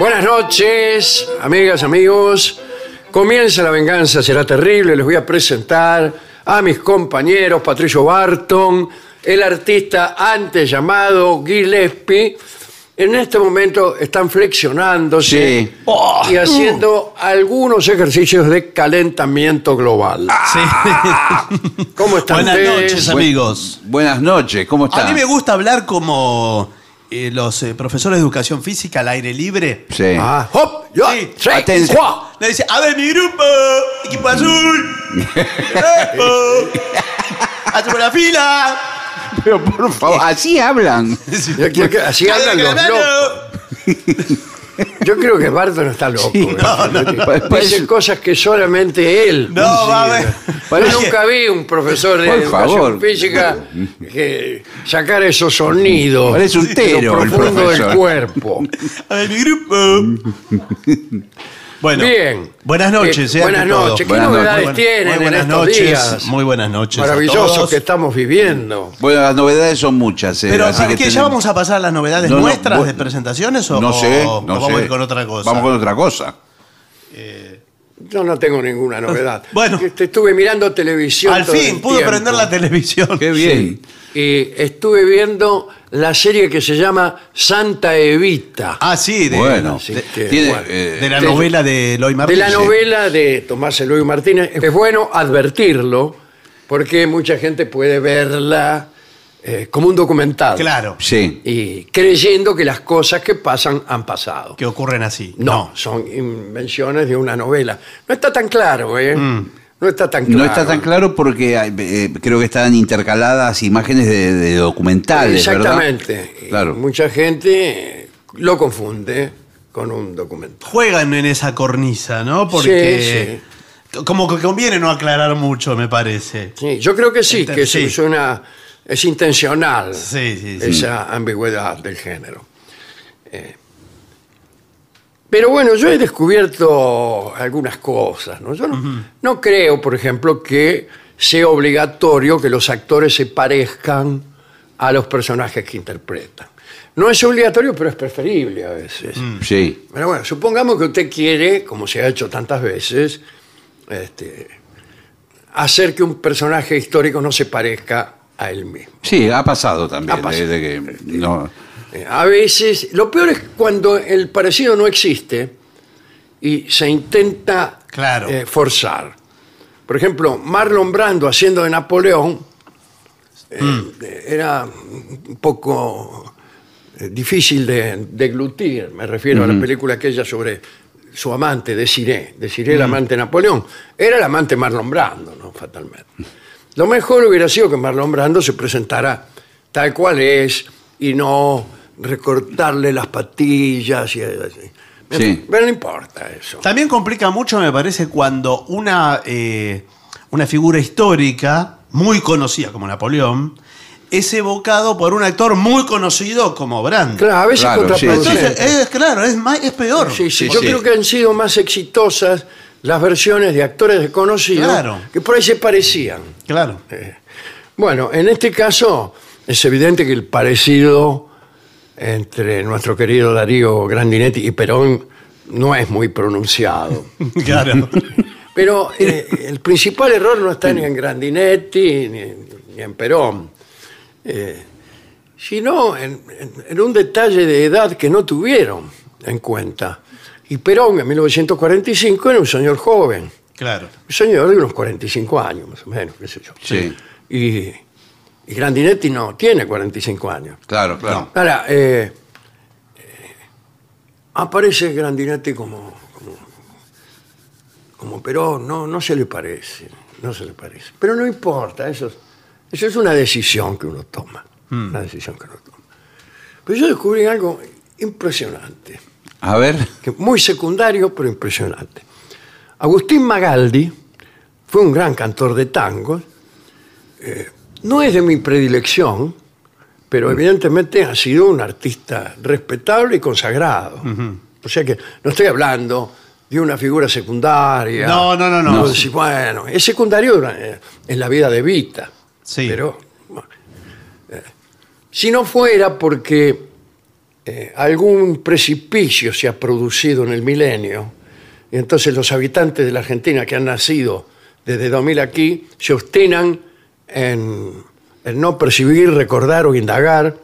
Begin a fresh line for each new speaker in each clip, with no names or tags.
Buenas noches, amigas, amigos. Comienza la venganza, será terrible. Les voy a presentar a mis compañeros Patricio Barton, el artista antes llamado Gillespie. En este momento están flexionándose
Sí.
y haciendo algunos ejercicios de calentamiento global. ¿Cómo están
Buenas
ustedes?
noches, amigos.
Buenas noches, ¿cómo está?
A mí me gusta hablar como eh, los eh, profesores de educación física al aire libre.
Sí.
Ah, hop, yo,
Sí.
tres,
Atención.
cuá.
Le dice, a ver, mi grupo, equipo azul, equipo, hacemos la fila.
Pero por favor, así hablan.
Así hablan los locos. Yo creo que Barton está loco.
Sí. No, no, no.
Dice cosas que solamente él.
No, va a ver.
Yo nunca vi un profesor de
Por
educación
favor.
física que sacar esos sonidos
Parece un tero
lo
el
profundo del
profesor.
cuerpo.
A ver, mi grupo. Bueno,
Bien.
buenas noches.
Eh,
sean
buenas noches. ¿Qué
Buenas
novedades
Muy
tienen
muy
en
buenas
estos
noches.
días
Muy buenas noches. todos.
que estamos viviendo?
Bueno, las novedades son muchas. eh,
Pero,
así
¿a
que?
¿Ya vamos a pasar a las novedades
No, no,
nuestras
vos-
de presentaciones o,
No sé,
o vamos
sé.
a ir con otra cosa?
Vamos con otra cosa.
Yo no tengo ninguna novedad.
Bueno.
Que te estuve mirando televisión.
Al
todo
fin,
el
pudo
tiempo.
prender la televisión.
Qué bien.
y estuve viendo la serie que se llama Santa Evita.
Ah, sí, de,
bueno,
así
de-
que,
tiene,
bueno.
eh,
de la
de-
novela de Eloy
de
Martínez.
la novela de Tomás Eloy Martínez. Es bueno advertirlo porque mucha gente puede verla eh, como un documental.
Claro,
sí.
Y creyendo que las cosas que pasan han pasado.
que ocurren así.
No, son invenciones de una novela. No está tan claro, ¿eh? No está tan claro.
No está tan claro porque eh, creo que están intercaladas imágenes de, de documentales.
Exactamente.
Claro.
Mucha gente lo confunde con un documental.
Juegan en esa cornisa, ¿no? Porque como que conviene no aclarar mucho, me parece.
Sí, yo creo que sí, que
sí.
es una es intencional
Sí, sí, sí.
esa ambigüedad del género. Eh, pero bueno, yo he descubierto algunas cosas. ¿no? Yo no, no creo, por ejemplo, que sea obligatorio que los actores se parezcan a los personajes que interpretan. No es obligatorio, pero es preferible a veces.
Sí.
Pero bueno, supongamos que usted quiere, como se ha hecho tantas veces, este, hacer que un personaje histórico no se parezca a él mismo.
Sí, ha pasado también.
Ha pasado.
de- de que no-
Eh, A veces, lo peor es cuando el parecido no existe y se intenta
Claro.
eh, forzar. Por ejemplo, Marlon Brando haciendo de Napoleón eh, eh, era un poco difícil de deglutir. Me refiero a la película aquella sobre su amante, Desiree. Desiree, el amante de Napoleón. Era el amante Marlon Brando, ¿no? Fatalmente. Lo mejor hubiera sido que Marlon Brando se presentara tal cual es y no recortarle las patillas y así.
Sí.
Pero no importa eso.
También complica mucho, me parece, cuando una, eh, una figura histórica muy conocida como Napoleón es evocado por un actor muy conocido como Brand.
Claro, a veces
Claro, sí,
contraproducente.
Entonces, es claro, es, más, es peor.
Sí, sí,
Sí,
yo
sí.
creo que han sido más exitosas las versiones de actores desconocidos
Claro.
que por ahí se parecían.
Claro.
Bueno, en este caso es evidente que el parecido entre nuestro querido Darío Grandinetti y Perón no es muy pronunciado.
Claro.
Pero eh, el principal error no está ni en Grandinetti ni, ni en Perón, eh, sino en, en- en un detalle de edad que no tuvieron en cuenta. Y Perón en 1945 era un señor joven,
claro.
un señor de unos 45 años más o menos, qué sé yo.
Sí.
Y, y Grandinetti no tiene 45 años.
Claro, claro.
Ahora, eh, eh, aparece Grandinetti como, como, como Perón, no, no se le parece, no se le parece. Pero no importa, eso, es- eso es una decisión que uno toma, una decisión que uno toma. Pero yo descubrí algo impresionante,
A ver.
que muy secundario, pero impresionante. Agustín Magaldi fue un gran cantor de tangos, eh, no es de mi predilección, pero evidentemente ha sido un artista respetable y consagrado. O sea que no estoy hablando de una figura secundaria.
No, no, no, no.
Bueno, es secundario eh, en la vida de Vita.
Sí.
Pero eh, si no fuera porque eh, algún precipicio se ha producido en el milenio, y entonces los habitantes de la Argentina que han nacido desde 2000 aquí se obstinan en, en no percibir, recordar o indagar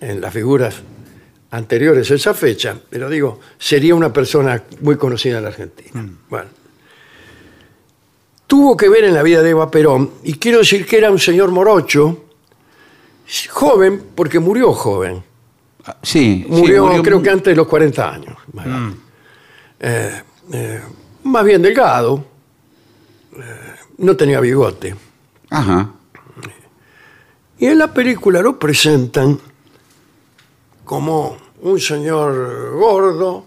en las figuras anteriores a esa fecha, pero digo, sería una persona muy conocida en la Argentina. Bueno. Tuvo que ver en la vida de Eva Perón, y quiero decir que era un señor morocho, joven, porque murió joven.
Sí. sí,
Murió, creo que antes de los 40 años. Magaldi. Eh, eh, más bien delgado, eh, no tenía bigote.
Ajá.
Y en la película lo presentan como un señor gordo,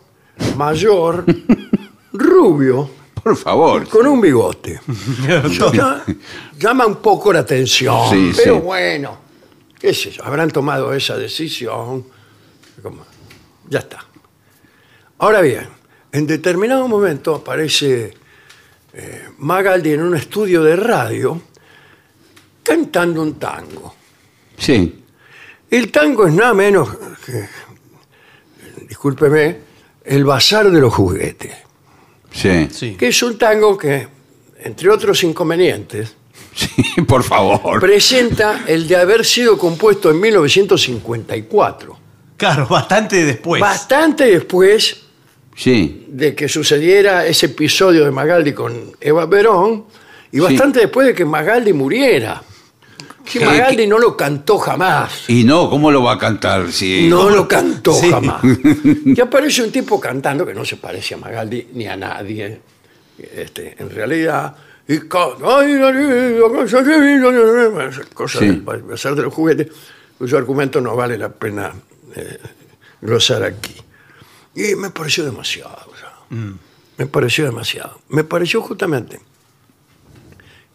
mayor, rubio,
Por favor.
con un bigote. Ya- llama un poco la atención,
Sí,
pero
sí.
bueno, qué sé yo, habrán tomado esa decisión. Como- ya está. Ahora bien, en determinado momento aparece eh, Magaldi en un estudio de radio cantando un tango.
Sí.
El tango es nada menos que, discúlpeme, el bazar de los juguetes,
Sí.
Sí.
que es un tango que, entre otros inconvenientes,
Sí, por favor.
presenta el de haber sido compuesto en 1954,
Claro, bastante después.
bastante después
Sí.
de que sucediera ese episodio de Magaldi con Eva Perón y bastante después de que Magaldi muriera. Que Magaldi
que-
no lo cantó jamás.
Y no, ¿cómo lo va a cantar? Si...
No lo cantó
Sí.
jamás. Y aparece un tipo cantando que no se parece a Magaldi ni a nadie. Este, en realidad. Y cosas
Sí.
de los juguetes, cuyo argumento no vale la pena eh, glosar aquí. Y me pareció demasiado. sea, Me pareció demasiado. Me pareció justamente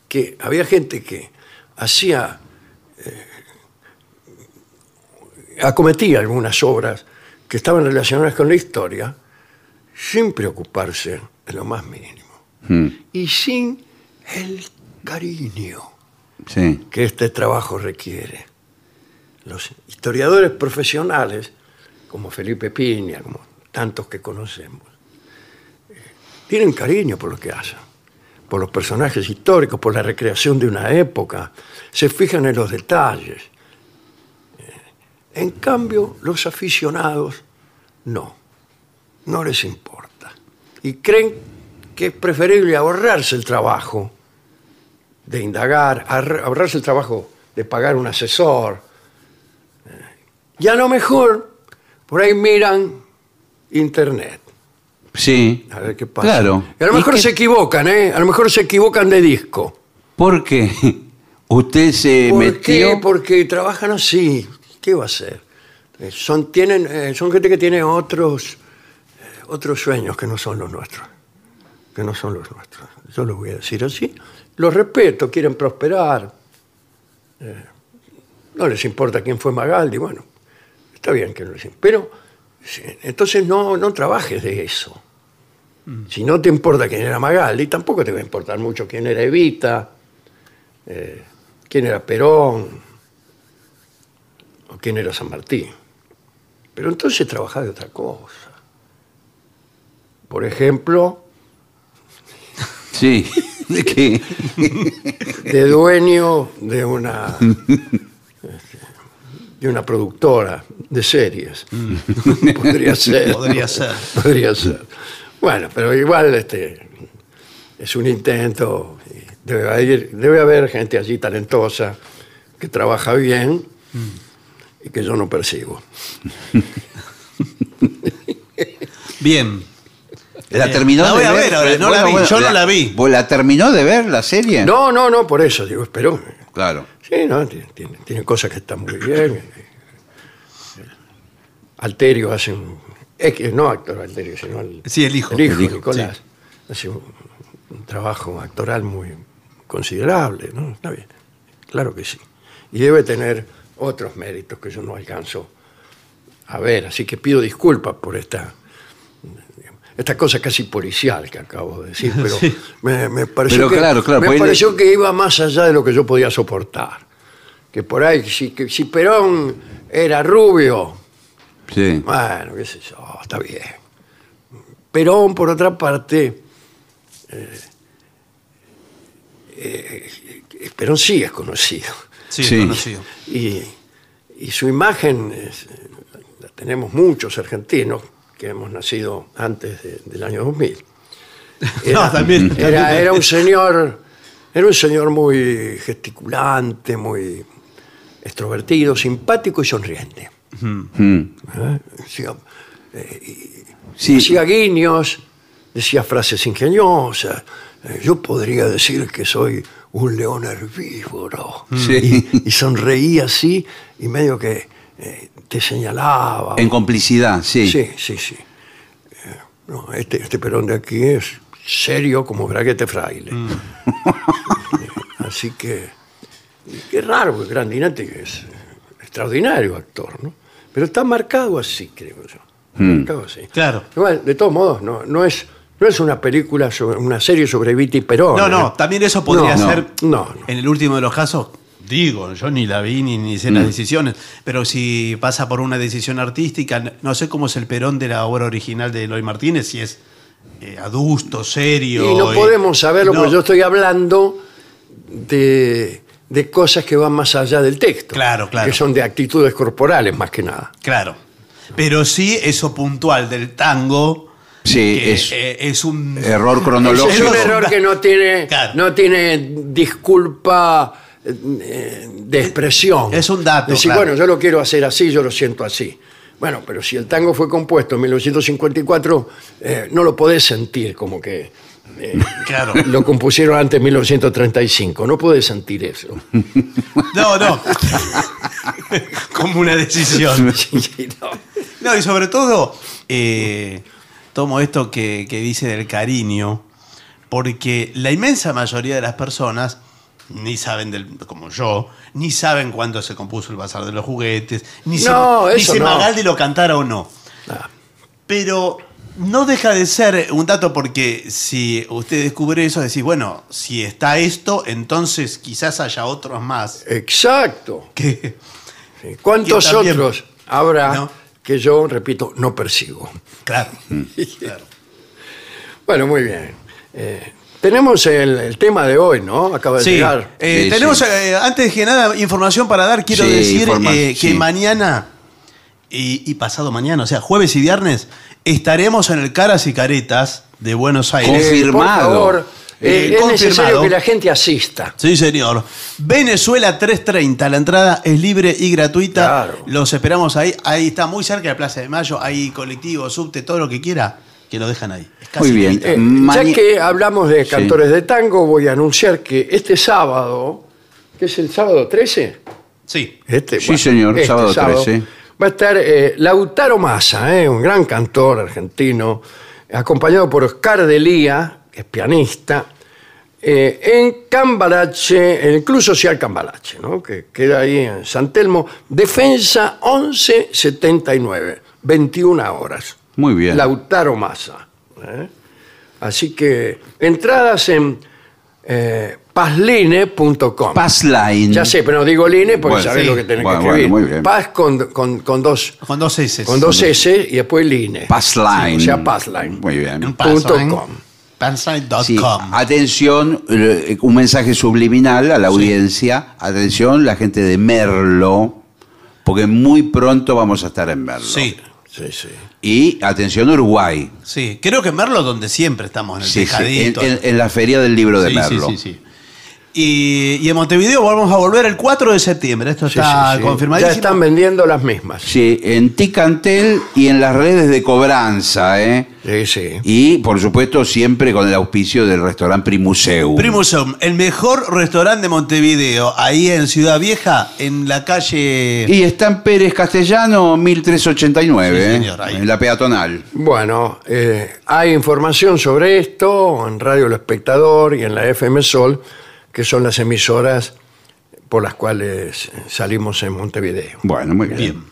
que había gente que hacía acometía algunas obras que estaban relacionadas con la historia sin preocuparse de lo más mínimo
Mm,
y sin el cariño
Sí.
que este trabajo requiere. Los historiadores profesionales, como Felipe Piña, como tantos que conocemos, eh, tienen cariño por lo que hacen. por los personajes históricos, por la recreación de una época, se fijan en los detalles. Eh, En cambio, los aficionados no, no les importa. Y creen que es preferible ahorrarse el trabajo de indagar, ahor- ahorrarse el trabajo de pagar un asesor. Y a lo mejor, por ahí miran internet.
Sí.
A ver qué pasa.
Claro.
Y a lo
¿Y
mejor
qué-
se equivocan, ¿eh? A lo mejor se equivocan de disco.
Porque usted se
¿Por
metió.
qué? Porque trabajan así. ¿Qué va a hacer? Eh, Son, tienen, eh, son gente que tiene otros, eh, otros sueños que no son los nuestros. Que no son los nuestros. Yo lo voy a decir así. Los respeto, quieren prosperar. Eh, no les importa quién fue Magaldi. Bueno, está bien que no les importa. Pero entonces no, no trabajes de eso. Si no te importa quién era Magaldi, tampoco te va a importar mucho quién era Evita, eh, quién era Perón o quién era San Martín. Pero entonces trabaja de otra cosa. Por ejemplo,
Sí. ¿De qué?
de dueño de una de una productora de series. Podría ser.
Podría ser.
Podría ser. Bueno, pero igual este es un intento. Debe haber, debe haber gente allí talentosa que trabaja bien y que yo no percibo.
Bien.
¿La terminó
La
de
voy a
ver?
ver ahora, no la vi, yo no la vi.
¿Vos la terminó de ver la serie?
No, no, no, por eso digo, espero.
Claro.
Sí, no, tiene, tiene- tiene cosas que están muy bien. Alterio hace un. No actor Alterio, sino el,
Sí, el hijo.
el hijo,
El hijo,
Nicolás. Hace un, un trabajo actoral muy considerable, ¿no? Está bien. Claro que sí. Y debe tener otros méritos que yo no alcanzo a ver. Así que pido disculpas por esta. Esta cosa casi policial que acabo de decir, pero
Sí.
me, me pareció,
Pero
que,
claro, claro,
me
pues él-
pareció que iba más allá de lo que yo podía soportar. Que por ahí, si, que si Perón era rubio,
Sí.
bueno, qué sé yo, está bien. Perón, por otra parte, eh, eh, Perón sí es conocido.
Sí,
Sí.
conocido.
Y, y su imagen es- la tenemos muchos argentinos que hemos nacido antes de- del año 2000.
No, también-
Era, era un señor, era un señor muy gesticulante, muy extrovertido, simpático y sonriente.
Mm.
¿eh? Decía, eh, y-
Sí.
Hacía guiños, decía frases ingeniosas. Eh, Yo podría decir que soy un león herbívoro.
Sí.
Y, y sonreía así y medio que eh, te señalaba.
En complicidad, sí.
Sí, sí, sí. Eh, no, este, este Perón de aquí es serio como braguete fraile.
Mm.
Eh, Así que, qué raro, porque Grandinati es eh, extraordinario actor, ¿no? Pero está marcado así, creo yo.
Mm.
Marcado así.
Claro.
De todos modos, no, no es, no es una película, sobre, una serie sobre Viti Perón.
No, no,
¿eh?
también eso podría
No,
ser.
no, no.
En el último de los casos, digo, yo ni la vi ni, ni sé
Mm.
las decisiones, pero si pasa por una decisión artística, no sé cómo es el Perón de la obra original de Eloy Martínez, si es eh, adusto, serio.
Y no
eh,
podemos saberlo
no,
porque yo estoy hablando de, de cosas que van más allá del texto.
Claro, claro.
Que son de actitudes corporales más que nada.
Claro. Pero sí, eso puntual del tango.
Sí, es-
eh, es un.
Error cronológico.
es un error que no tiene,
Claro.
no tiene disculpa eh, de expresión.
Es un dato,
Decir,
claro.
bueno, yo lo quiero hacer así, yo lo siento así. Bueno, pero si el tango fue compuesto en 1954, eh, no lo podés sentir como que eh,
Claro.
lo compusieron antes de 1935. No podés sentir eso.
No, no. Como una decisión.
Sí, sí, no.
No, y sobre todo, eh, tomo esto que, que dice del cariño, porque la inmensa mayoría de las personas ni saben, del, como yo, ni saben cuándo se compuso el Bazar de los Juguetes, ni
No,
si, ni si
no.
Magaldi lo cantara o no.
Ah,
Pero no deja de ser un dato porque si usted descubre eso, decís, bueno, si está esto, entonces quizás haya otros más.
Exacto.
Que,
Sí. ¿Cuántos
Que también-
otros habrá
No.
que yo, repito, no persigo?
claro, claro.
Bueno, muy bien. Eh, tenemos el, el tema de hoy, ¿no? Acaba de
Sí,
llegar.
eh,
Sí,
tenemos,
sí.
eh, antes que nada, información para dar. Quiero
Sí,
decir
informa-
eh, que
sí.
mañana y, y pasado mañana, o sea, jueves y viernes, estaremos en el Caras y Caretas de Buenos Aires.
Confi- confirmado.
Por favor, eh,
Eh,
es
confirmado.
necesario que la gente asista.
Sí, señor. Venezuela 330. La entrada es libre y gratuita.
Claro.
Los esperamos ahí. Ahí está muy cerca de la Plaza de Mayo. Hay colectivo, subte, todo lo que quiera, que lo dejan ahí. Es casi
Muy bien.
Eh, ya que hablamos de
Sí.
cantores de tango, voy a anunciar que este sábado, que es el sábado 13,
Sí.
Este,
Sí, señor, sábado 13.
Va a estar eh, Lautaro Massa, eh, un gran cantor argentino, acompañado por Oscar Delía, que es pianista, eh, en Cambalache, en el Club Social Cambalache, ¿no? que queda ahí en San Telmo, Defensa 1179, 21 horas.
Muy bien.
Lautaro Massa. ¿eh? Así que entradas en eh, pasline.com.
Passline.
Ya sé, pero no digo line porque
Bueno,
sabés
sí.
lo que tenés
Bueno,
que escribir.
bueno, muy bien.
Paz con, con- con dos,
Con dos S.
con dos S y después line.
Passline.
O sea, Passline.
Muy bien.
punto com.
Passline.com.
Sí, atención, eh, un mensaje subliminal a la audiencia. Atención, la gente de Merlo, porque muy pronto vamos a estar en Merlo.
Sí,
Sí, sí.
Y atención, Uruguay.
sí. Creo que Merlo donde siempre estamos, en el
Sí, sí, en,
tejadito.
en- en la feria del libro de
Sí, sí,
Merlo.
sí, sí. Y, y en Montevideo vamos a volver el 4 de septiembre. Esto
Sí,
está
sí, sí.
confirmadísimo.
Ya están vendiendo las mismas.
Sí, en Ticantel y en las redes de cobranza, ¿eh?
Sí, sí.
Y, por supuesto, siempre con el auspicio del restaurante Primuseu.
Primusum, el mejor restaurante de Montevideo, ahí en Ciudad Vieja, en la calle.
Y está en Pérez Castellano, 1389,
Sí,
¿eh?
señor, ahí.
en la peatonal.
Bueno, eh, hay información sobre esto en Radio El Espectador y en la FM Sol, que son las emisoras por las cuales salimos en Montevideo.
Bueno, muy bien.
Bien.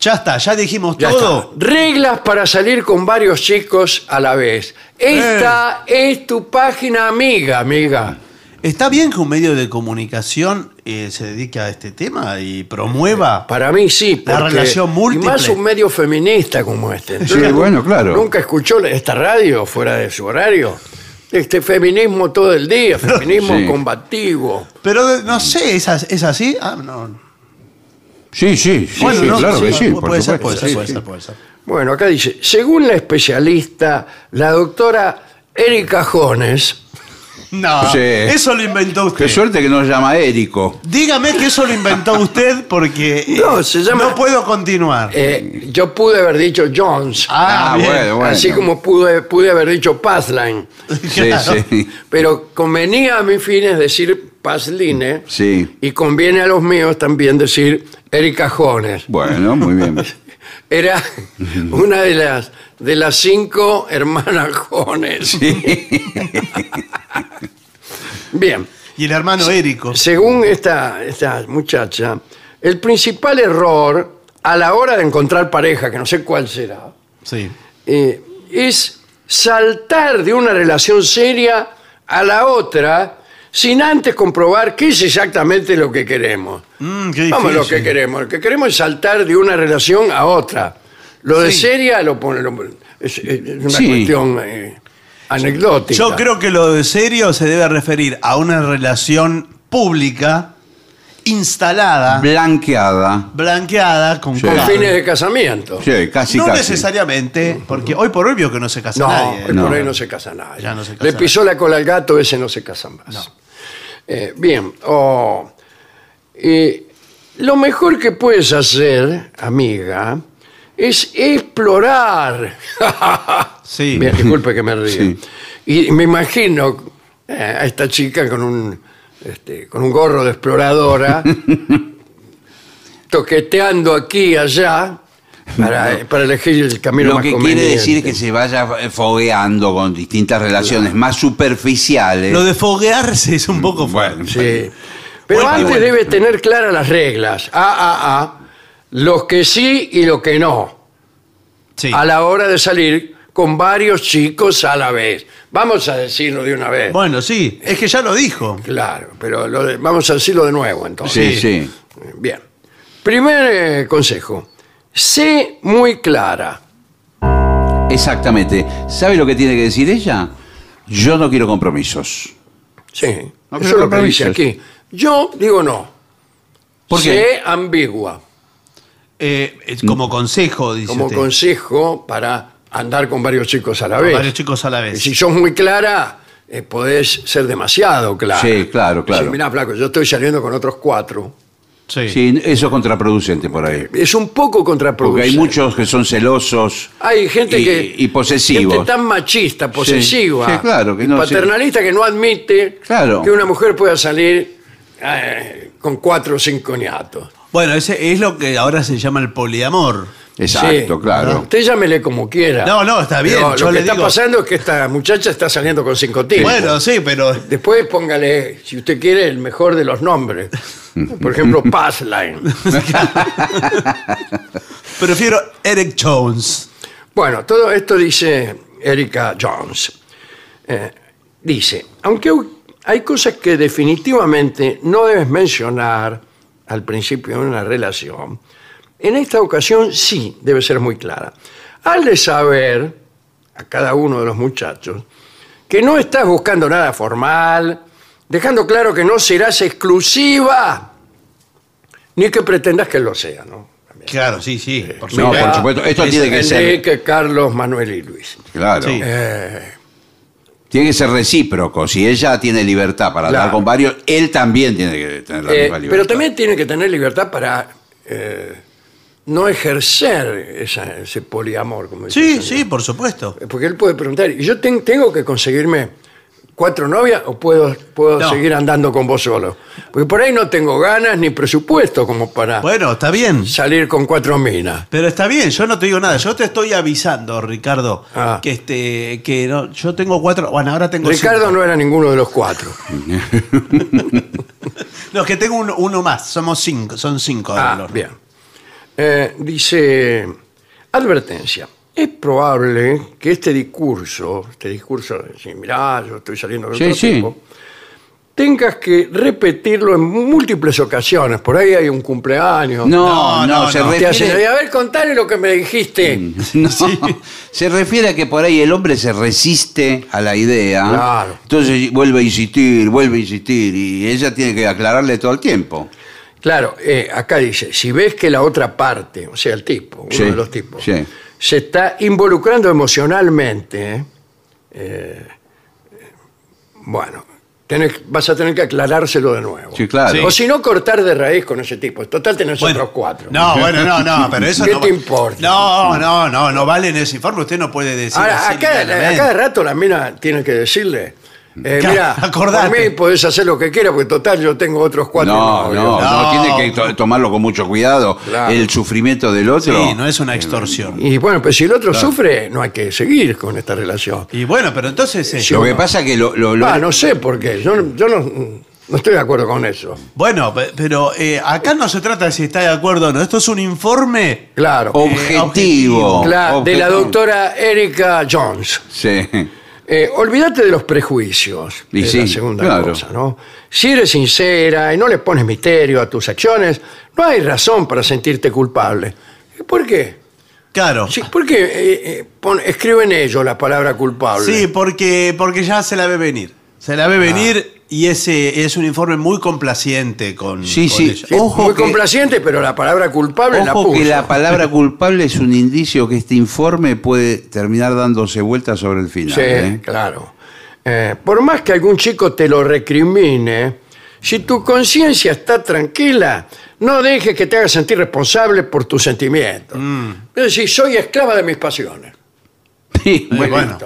Ya está, ya dijimos
Ya
todo.
está. Reglas para salir con varios chicos a la vez. Esta es tu página amiga, amiga.
¿Está bien que un medio de comunicación eh, se dedique a este tema y promueva?
Para mí sí.
La relación múltiple.
Y más un medio feminista como este.
Sí, bueno, claro.
¿Nunca escuchó esta radio fuera de su horario? Este feminismo todo el día, feminismo
Sí.
combativo.
Pero eh, no sé, ¿es, as- es así? Ah, no.
Sí, sí, sí,
Bueno,
sí,
no,
claro que sí,
puede,
por
ser,
supuesto.
puede ser,
Sí,
puede
sí.
ser, puede ser.
Bueno, acá dice, según la especialista, la doctora Erika Jones,
No,
Sí.
eso lo inventó usted.
Qué suerte que nos llama Érico.
Dígame que eso lo inventó usted porque eh,
No, se llama-
no puedo continuar.
eh, yo pude haber dicho Jones,
ah,
Ah, bueno, bueno.
así como pude, pude haber dicho Pathline,
Sí,
Claro.
sí.
pero convenía a mis fines decir Pathline
Sí.
y conviene a los míos también decir Erika Jones.
Bueno, muy bien.
Era una de las, de las cinco hermanas Jones. Bien.
Y el hermano Érico.
Según esta, esta muchacha, el principal error a la hora de encontrar pareja, que no sé cuál será,
Sí.
eh, es saltar de una relación seria a la otra sin antes comprobar qué es exactamente lo que queremos.
Mm, qué
Vamos a lo que queremos. Lo que queremos es saltar de una relación a otra. Lo de
Sí.
seria lo pone, lo- es, es una
Sí.
cuestión eh, anecdótica.
Yo creo que lo de serio se debe referir a una relación pública, instalada,
Blanqueada.
blanqueada, con
Sí.
con fines de casamiento.
Sí, casi,
no
casi.
necesariamente, porque hoy por hoy veo que no se casa
No,
nadie.
hoy
No.
por ahí no se casa nadie.
Ya no se casa
Le pisó la cola al gato, ese no se casa más. Eh, bien, oh, eh, lo mejor que puedes hacer, amiga, es explorar.
Sí.
Bien, disculpe que me río.
Sí.
Y me imagino eh, a esta chica con un, este, con un gorro de exploradora, toqueteando aquí y allá para, para elegir el camino
Lo
más
que quiere decir es que se vaya fogueando con distintas relaciones más superficiales.
Lo de foguearse es un poco fuerte.
Bueno,
Sí. Pero
Bueno,
antes
bueno.
debe tener claras las reglas. A, a, a. Los que sí y los que no.
Sí.
A la hora de salir con varios chicos a la vez. Vamos a decirlo de una vez.
Bueno, sí, es que ya lo dijo.
Claro, pero lo de- vamos a decirlo de nuevo entonces.
sí, sí.
Bien. Primer eh, consejo. Sé muy clara.
Exactamente. ¿Sabe lo que tiene que decir ella? Yo no quiero compromisos.
Sí,
No,
eso es lo que dice
compromisos.
aquí. Yo digo no.
¿Por
sé
qué?
ambigua
Eh, es como consejo, dice
como
usted.
consejo para andar con varios chicos a la vez.
Varios chicos a la
Y
vez.
si sos muy clara, eh, podés ser demasiado clara.
Sí, claro, claro.
Si, mirá, flaco, yo estoy saliendo con otros cuatro.
Sí.
Sí, eso es contraproducente por ahí.
Es un poco
Porque
contraproducente.
hay muchos que son celosos.
Hay gente
y,
que.
y posesivos.
Gente tan machista, posesiva.
sí, claro, que no-
paternalista que no admite
Claro.
que una mujer pueda salir eh, con cuatro o cinco niatos.
Bueno, ese es lo que ahora se llama el poliamor.
Exacto,
Sí.
claro.
Usted llámele como quiera.
No, no, está bien, yo
lo que
le
está
digo-
pasando es que esta muchacha está saliendo con cinco tipos.
Bueno, sí, pero
Después póngale, si usted quiere, el mejor de los nombres. Por ejemplo, Passline.
prefiero Eric Jones.
Bueno, todo esto dice Erika Jones. Eh, dice, aunque hay cosas que definitivamente no debes mencionar al principio de una relación, en esta ocasión sí debe ser muy clara. De saber a cada uno de los muchachos que no estás buscando nada formal, dejando claro que no serás exclusiva, ni que pretendas que lo sea, ¿no?
Claro, sí, sí. Por
No,
supuesto.
por supuesto. Esto
Es-
tiene que ser.
Enrique, Carlos, Manuel y Luis.
Claro.
Sí.
Tiene que ser recíproco. Si ella tiene libertad para
Claro.
andar con varios, él también tiene que tener la
Eh,
misma libertad.
pero también tiene que tener libertad para eh, no ejercer esa- ese poliamor, como
Sí, sí, por supuesto.
Porque él puede preguntar, ¿y yo ten- tengo que conseguirme cuatro novias o puedo, puedo
No.
seguir andando con vos solo? Porque por ahí no tengo ganas ni presupuesto como para
Bueno, está bien.
salir con cuatro minas.
Pero está bien, yo no te digo nada. Yo te estoy avisando, Ricardo,
Ah.
que este, que no, yo tengo cuatro. Bueno, ahora tengo
Ricardo
cinco.
no era ninguno de los cuatro.
No, es que tengo uno, uno más. Somos cinco, son cinco.
Ah, bien. Eh, dice, advertencia. Es probable que este discurso, este discurso de decir, mirá, yo estoy saliendo con
Sí,
otro
sí.
tipo, tengas que repetirlo en múltiples ocasiones. Por ahí hay un cumpleaños.
No, no,
No, no,
se
hacen,
refiere.
a ver, contale lo que me dijiste.
No, se refiere a que por ahí el hombre se resiste a la idea.
Claro.
Entonces vuelve a insistir, vuelve a insistir y ella tiene que aclararle todo el tiempo.
Claro, eh, acá dice, si ves que la otra parte, o sea, el tipo, uno
Sí,
de los tipos,
sí.
Se está involucrando emocionalmente, eh, bueno, tenés- vas a tener que aclarárselo de nuevo.
Sí, claro.
Sí.
O si no, cortar de raíz con ese tipo. Total, tenés
Bueno,
otros cuatro.
No, bueno, no, no, pero eso
¿Qué
no
te importa?
No, no, no, no vale en ese informe. Usted no puede decir.
Ahora,
así
acá, a
livianamente.
cada rato la mina tiene que decirle, eh,
Claro,
mira,
acordate.
por mí podés hacer lo que quieras, porque total yo tengo otros cuatro
No, no, no,
No.
tiene que to- tomarlo con mucho cuidado.
Claro.
El sufrimiento del otro.
Sí, no es una extorsión.
Y bueno, pues si el otro sufre, no hay que seguir con esta relación.
Y bueno, pero entonces. eh,
Lo que pasa es que lo, lo- lo-
Ah, no sé por qué. Yo, no- yo no, no estoy de acuerdo con eso.
Bueno, pe- pero eh, acá no se trata de si está de acuerdo o no. Esto es un informe.
Claro.
objetivo.
objetivo.
Cla- de la doctora Erika Jones.
Sí.
Eh, olvídate de los prejuicios.
Y
es
sí,
la segunda
claro.
cosa, ¿no? Si eres sincera y no le pones misterio a tus acciones, no hay razón para sentirte culpable. ¿Por qué?
Claro.
Sí, ¿Por qué eh, eh, pon- escriben ellos la palabra culpable?
Sí, porque, porque ya se la ve venir. Se la ve venir y ese es un informe muy complaciente con,
Sí,
con
sí.
ella.
Ojo
muy
que-
complaciente, pero la palabra culpable la
Ojo
puso.
que la palabra culpable es un indicio que este informe puede terminar dándose vueltas sobre el final.
Sí,
¿eh?
claro. Eh, por más que algún chico te lo recrimine, si tu conciencia está tranquila, no dejes que te haga sentir responsable por tus sentimientos. Es decir, soy esclava de mis pasiones.
Sí, bueno.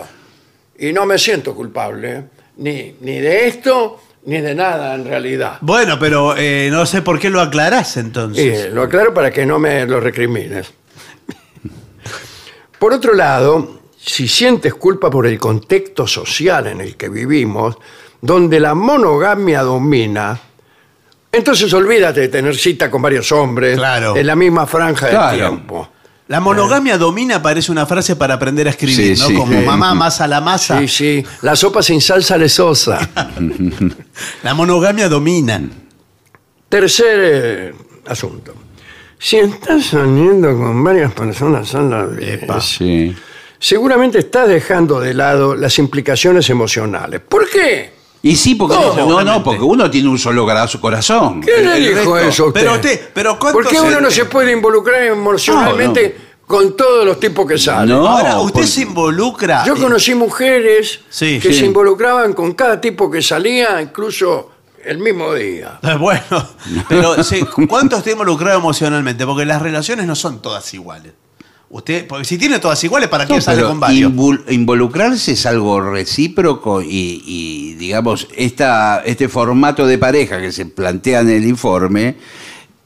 Y no me siento culpable, ¿eh? Ni, ni de esto, ni de nada en realidad.
Bueno, pero eh, no sé por qué lo aclarás entonces.
Y lo aclaro para que no me lo recrimines. Por otro lado, si sientes culpa por el contexto social en el que vivimos, donde la monogamia domina, entonces olvídate de tener cita con varios hombres
Claro.
en la misma franja
Claro.
de tiempo.
La monogamia domina parece una frase para aprender a escribir,
Sí,
¿no?
sí.
Como
Sí.
mamá masa la masa.
Sí, sí, la sopa sin salsa le sosa.
La monogamia domina.
Tercer eh, asunto. Si estás saliendo con varias personas a la vez,
Sí.
seguramente estás dejando de lado las implicaciones emocionales. ¿Por qué?
Y sí, porque
¿Cómo?
no, no, porque uno tiene un solo gra- corazón.
¿Quién
El-
le dijo
resto-
eso a usted?
Pero usted, pero ¿cuánto
¿Por qué uno no se puede involucrar emocionalmente con todos los tipos que salen?
No,
Ahora, usted
porque-
se involucra.
Yo conocí mujeres
Sí,
que
sí.
se involucraban con cada tipo que salía, incluso el mismo día.
Bueno, pero sí, ¿cuánto está involucrado emocionalmente? Porque las relaciones no son todas iguales. Usted, porque si tiene todas iguales, ¿para qué
No,
sale con varios?
invol- involucrarse es algo recíproco y, y, digamos, esta, este formato de pareja que se plantea en el informe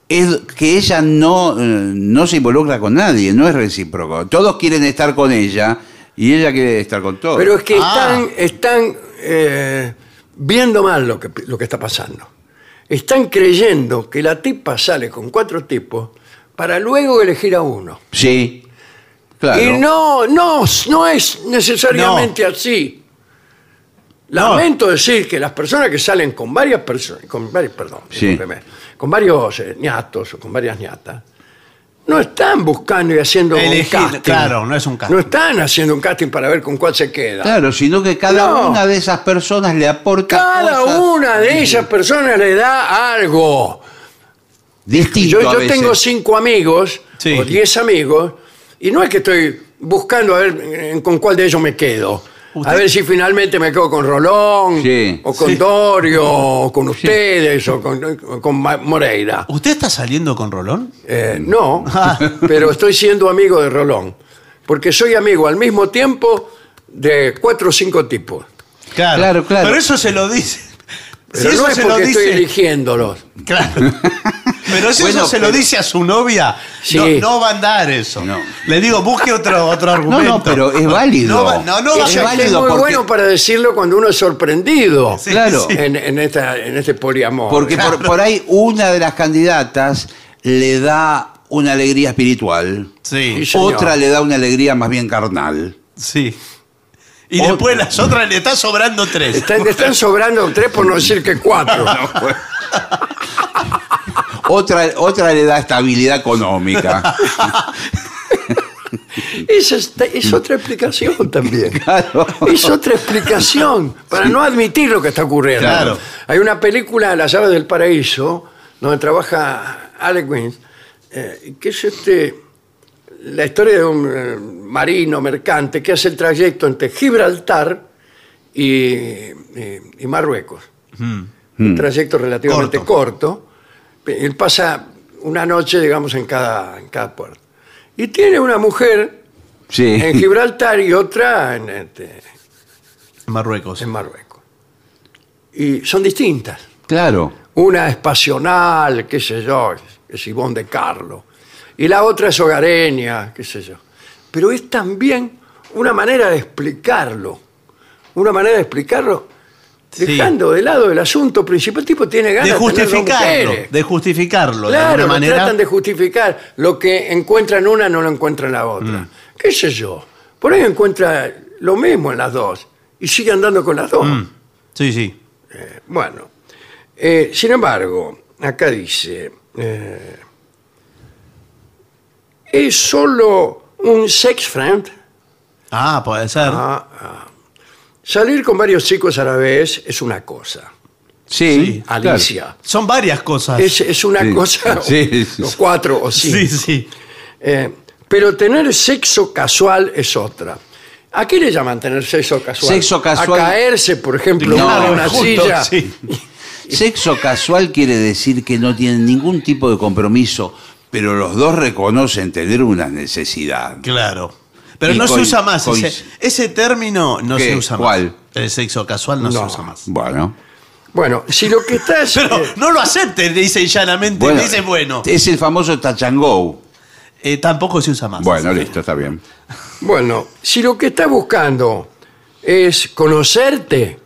es que ella no, eh, no se involucra con nadie, no es recíproco. Todos quieren estar con ella y ella quiere estar con todos.
Pero es que
Ah.
están, están eh, viendo mal lo que, lo que está pasando. Están creyendo que la tipa sale con cuatro tipos para luego elegir a uno.
Sí, claro.
Y no, no, no es necesariamente así. Lamento decir que las personas que salen con varias personas, con varios, perdón,
Sí.
discúlpeme, con varios eh, ñatos o con varias ñatas, no están buscando y haciendo
Elegir,
un casting.
claro, no es un casting.
No están haciendo un casting para ver con cuál se queda.
Claro, sino que cada
No.
una de esas personas le aporta
Cada
cosas
una de esas personas le da algo.
distinto
Yo,
a
yo
veces.
tengo cinco amigos
Sí.
o diez amigos y no es que estoy buscando a ver eh, con cuál de ellos me quedo.
Usted-
A ver si finalmente me quedo con Rolón,
Sí.
o con
Sí.
Dorio, o con ustedes, o con, o con Ma- Moreira.
¿Usted está saliendo con Rolón?
Eh, no,
Ah.
pero estoy siendo amigo de Rolón. Porque soy amigo al mismo tiempo de cuatro o cinco tipos.
Claro,
Claro, claro.
Pero eso se lo dice.
Pero
si eso
no es
se
porque
lo
estoy
dice.
eligiéndolos.
Claro. Pero si
Bueno,
eso se lo dice a su novia,
Sí.
no, no va a andar eso.
No.
Le digo, busque otro, otro
No,
argumento.
no, pero es válido.
No, va- no, no va a
Es,
ser
es
válido
muy
porque-
bueno para decirlo cuando uno es sorprendido
Sí,
Claro.
sí.
en, en esta, en este poliamor.
Porque por, por ahí una de las candidatas le da una alegría espiritual,
Sí,
otra le da una alegría más bien carnal.
sí. Y después las otras le está sobrando tres.
Están, están sobrando tres por no decir que cuatro.
Otra, otra le da estabilidad económica.
Esa es, es otra explicación también.
Claro.
Es otra explicación para no admitir lo que está ocurriendo.
Claro.
Hay una película, Las llaves del paraíso, donde trabaja Alec Wins, eh, que es este, la historia de un eh, marino mercante que hace el trayecto entre Gibraltar y, y- y Marruecos. Un trayecto relativamente
Corto.
Él pasa una noche, digamos, en cada, en cada puerto. Y tiene una mujer
Sí.
en Gibraltar y otra en, este,
Marruecos.
en Marruecos. Y son distintas.
Claro.
Una es pasional, qué sé yo, es Ivonne de Carlo. Y la otra es hogareña, qué sé yo. Pero es también una manera de explicarlo. Una manera de explicarlo
Sí.
dejando de lado el asunto principal. El tipo tiene ganas
De
de,
justificarlo.
mujeres.
De justificarlo. de
Claro,
alguna
lo
manera.
tratan de justificar. Lo que encuentra en una no lo encuentra en la otra. ¿Qué sé yo? Por ahí encuentra lo mismo en las dos y sigue andando con las dos.
Mm. Sí, sí.
Bueno, eh, sin embargo, acá dice, eh, ¿es solo un sex friend?
Ah, puede ser.
Ah, ah. Salir con varios chicos a la vez es una cosa.
Sí. claro.
Alicia.
Son varias cosas.
Es, es una
Sí,
cosa,
sí, sí.
o cuatro o cinco.
sí, sí.
Eh, pero tener sexo casual es otra. ¿A qué le llaman tener sexo casual?
Sexo casual-
A caerse, por ejemplo,
No,
en una
justo,
silla.
sí.
Sexo casual quiere decir que no tienen ningún tipo de compromiso, pero los dos reconocen tener una necesidad.
Claro. Pero
Y
no se usa más. Ese, ese término no
¿Qué?
se usa
¿Cuál?
más. El sexo casual no,
No.
se usa más.
Bueno.
Bueno, si lo que estás...
Pero
eh,
no lo acepte, dice llanamente.
bueno
dice bueno.
Es el famoso go.
Eh, tampoco se usa más.
Bueno, listo, está bien.
Bueno, si lo que estás buscando es conocerte.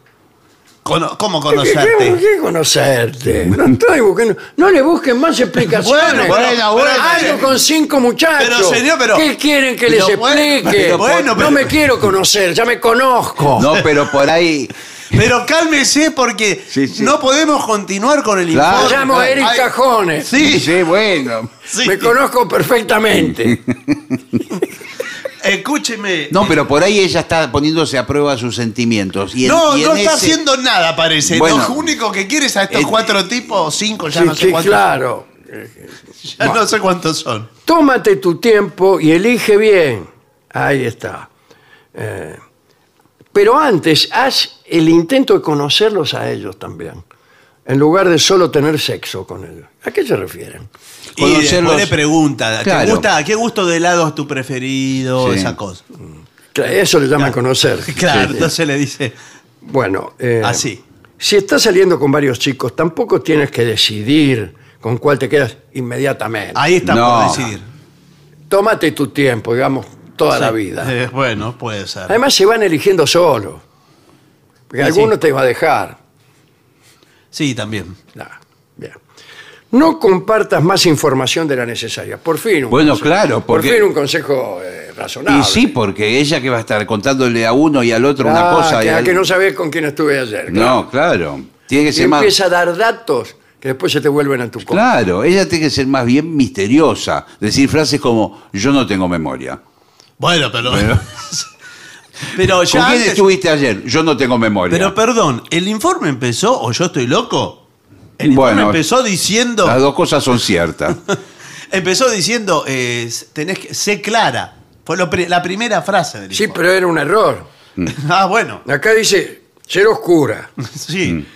Cono- ¿Cómo
¿Qué, qué-
conocerte?
qué conocerte? No estoy buscando. No le busquen más explicaciones.
Bueno, bueno, bueno.
Algo con cinco muchachos.
Pero, señor, pero-
¿Qué quieren que
pero
les
bueno,
explique?
pero bueno, pero-
No me quiero conocer, ya me conozco.
No, pero por ahí.
Pero cálmese porque
Sí, sí.
no podemos continuar con el
Claro.
Me
informe.
llamo Eric
Ay,
Cajones.
Sí,
Sí, bueno.
sí.
Me conozco perfectamente.
Escúcheme.
No, pero por ahí ella está poniéndose a prueba sus sentimientos. Y en-
no,
y en
no está
ese-
haciendo nada, parece.
Bueno.
Lo único que quiere es a estos
Eh,
cuatro tipos, cinco, ya
Sí,
no sé
sí,
cuántos.
claro.
Ya no sé cuántos son.
Tómate tu tiempo y elige bien. Ahí está. Eh, pero antes, haz el intento de conocerlos a ellos también, en lugar de solo tener sexo con ellos. ¿A qué se refieren?
Y
Conocerlos-
después le pregunta, ¿te
Claro.
gusta, ¿qué gusto de helado es tu preferido?
Sí.
Esa cosa.
Claro, Eso le llaman conocer.
Claro,
Sí.
entonces le dice,
Bueno, eh,
así.
si estás saliendo con varios chicos, tampoco tienes que decidir con cuál te quedas inmediatamente.
Ahí está
No.
por decidir.
Tómate tu tiempo, digamos, toda la vida.
Eh, bueno, puede ser.
Además, se van eligiendo solos. Porque
Sí,
alguno
sí.
te va a dejar.
Sí, también.
Nah, bien. No compartas más información de la necesaria. Por fin. un
Bueno,
consejo.
claro, porque-
Por fin un consejo eh, razonable.
Y sí, porque ella que va a estar contándole a uno y al otro una
Ah,
cosa.
que,
y al-
que no sabés con quién estuve ayer.
No, claro. Tiene que
Y
ser más.
empieza a dar datos que después se te vuelven a tu contra.
Claro, ella tiene que ser más bien misteriosa. Decir frases como: Yo no tengo memoria.
Bueno, pero. pero ya.
¿Con quién
antes-
estuviste ayer? Yo no tengo memoria.
Pero perdón, ¿el informe empezó o yo estoy loco? El informe
Bueno,
empezó diciendo.
Las dos cosas son ciertas.
Empezó diciendo, eh, tenés que. Sé clara. Fue lo pri- la primera frase del
Sí,
informe.
pero era un error.
Ah, bueno.
Acá dice, ser oscura.
Sí.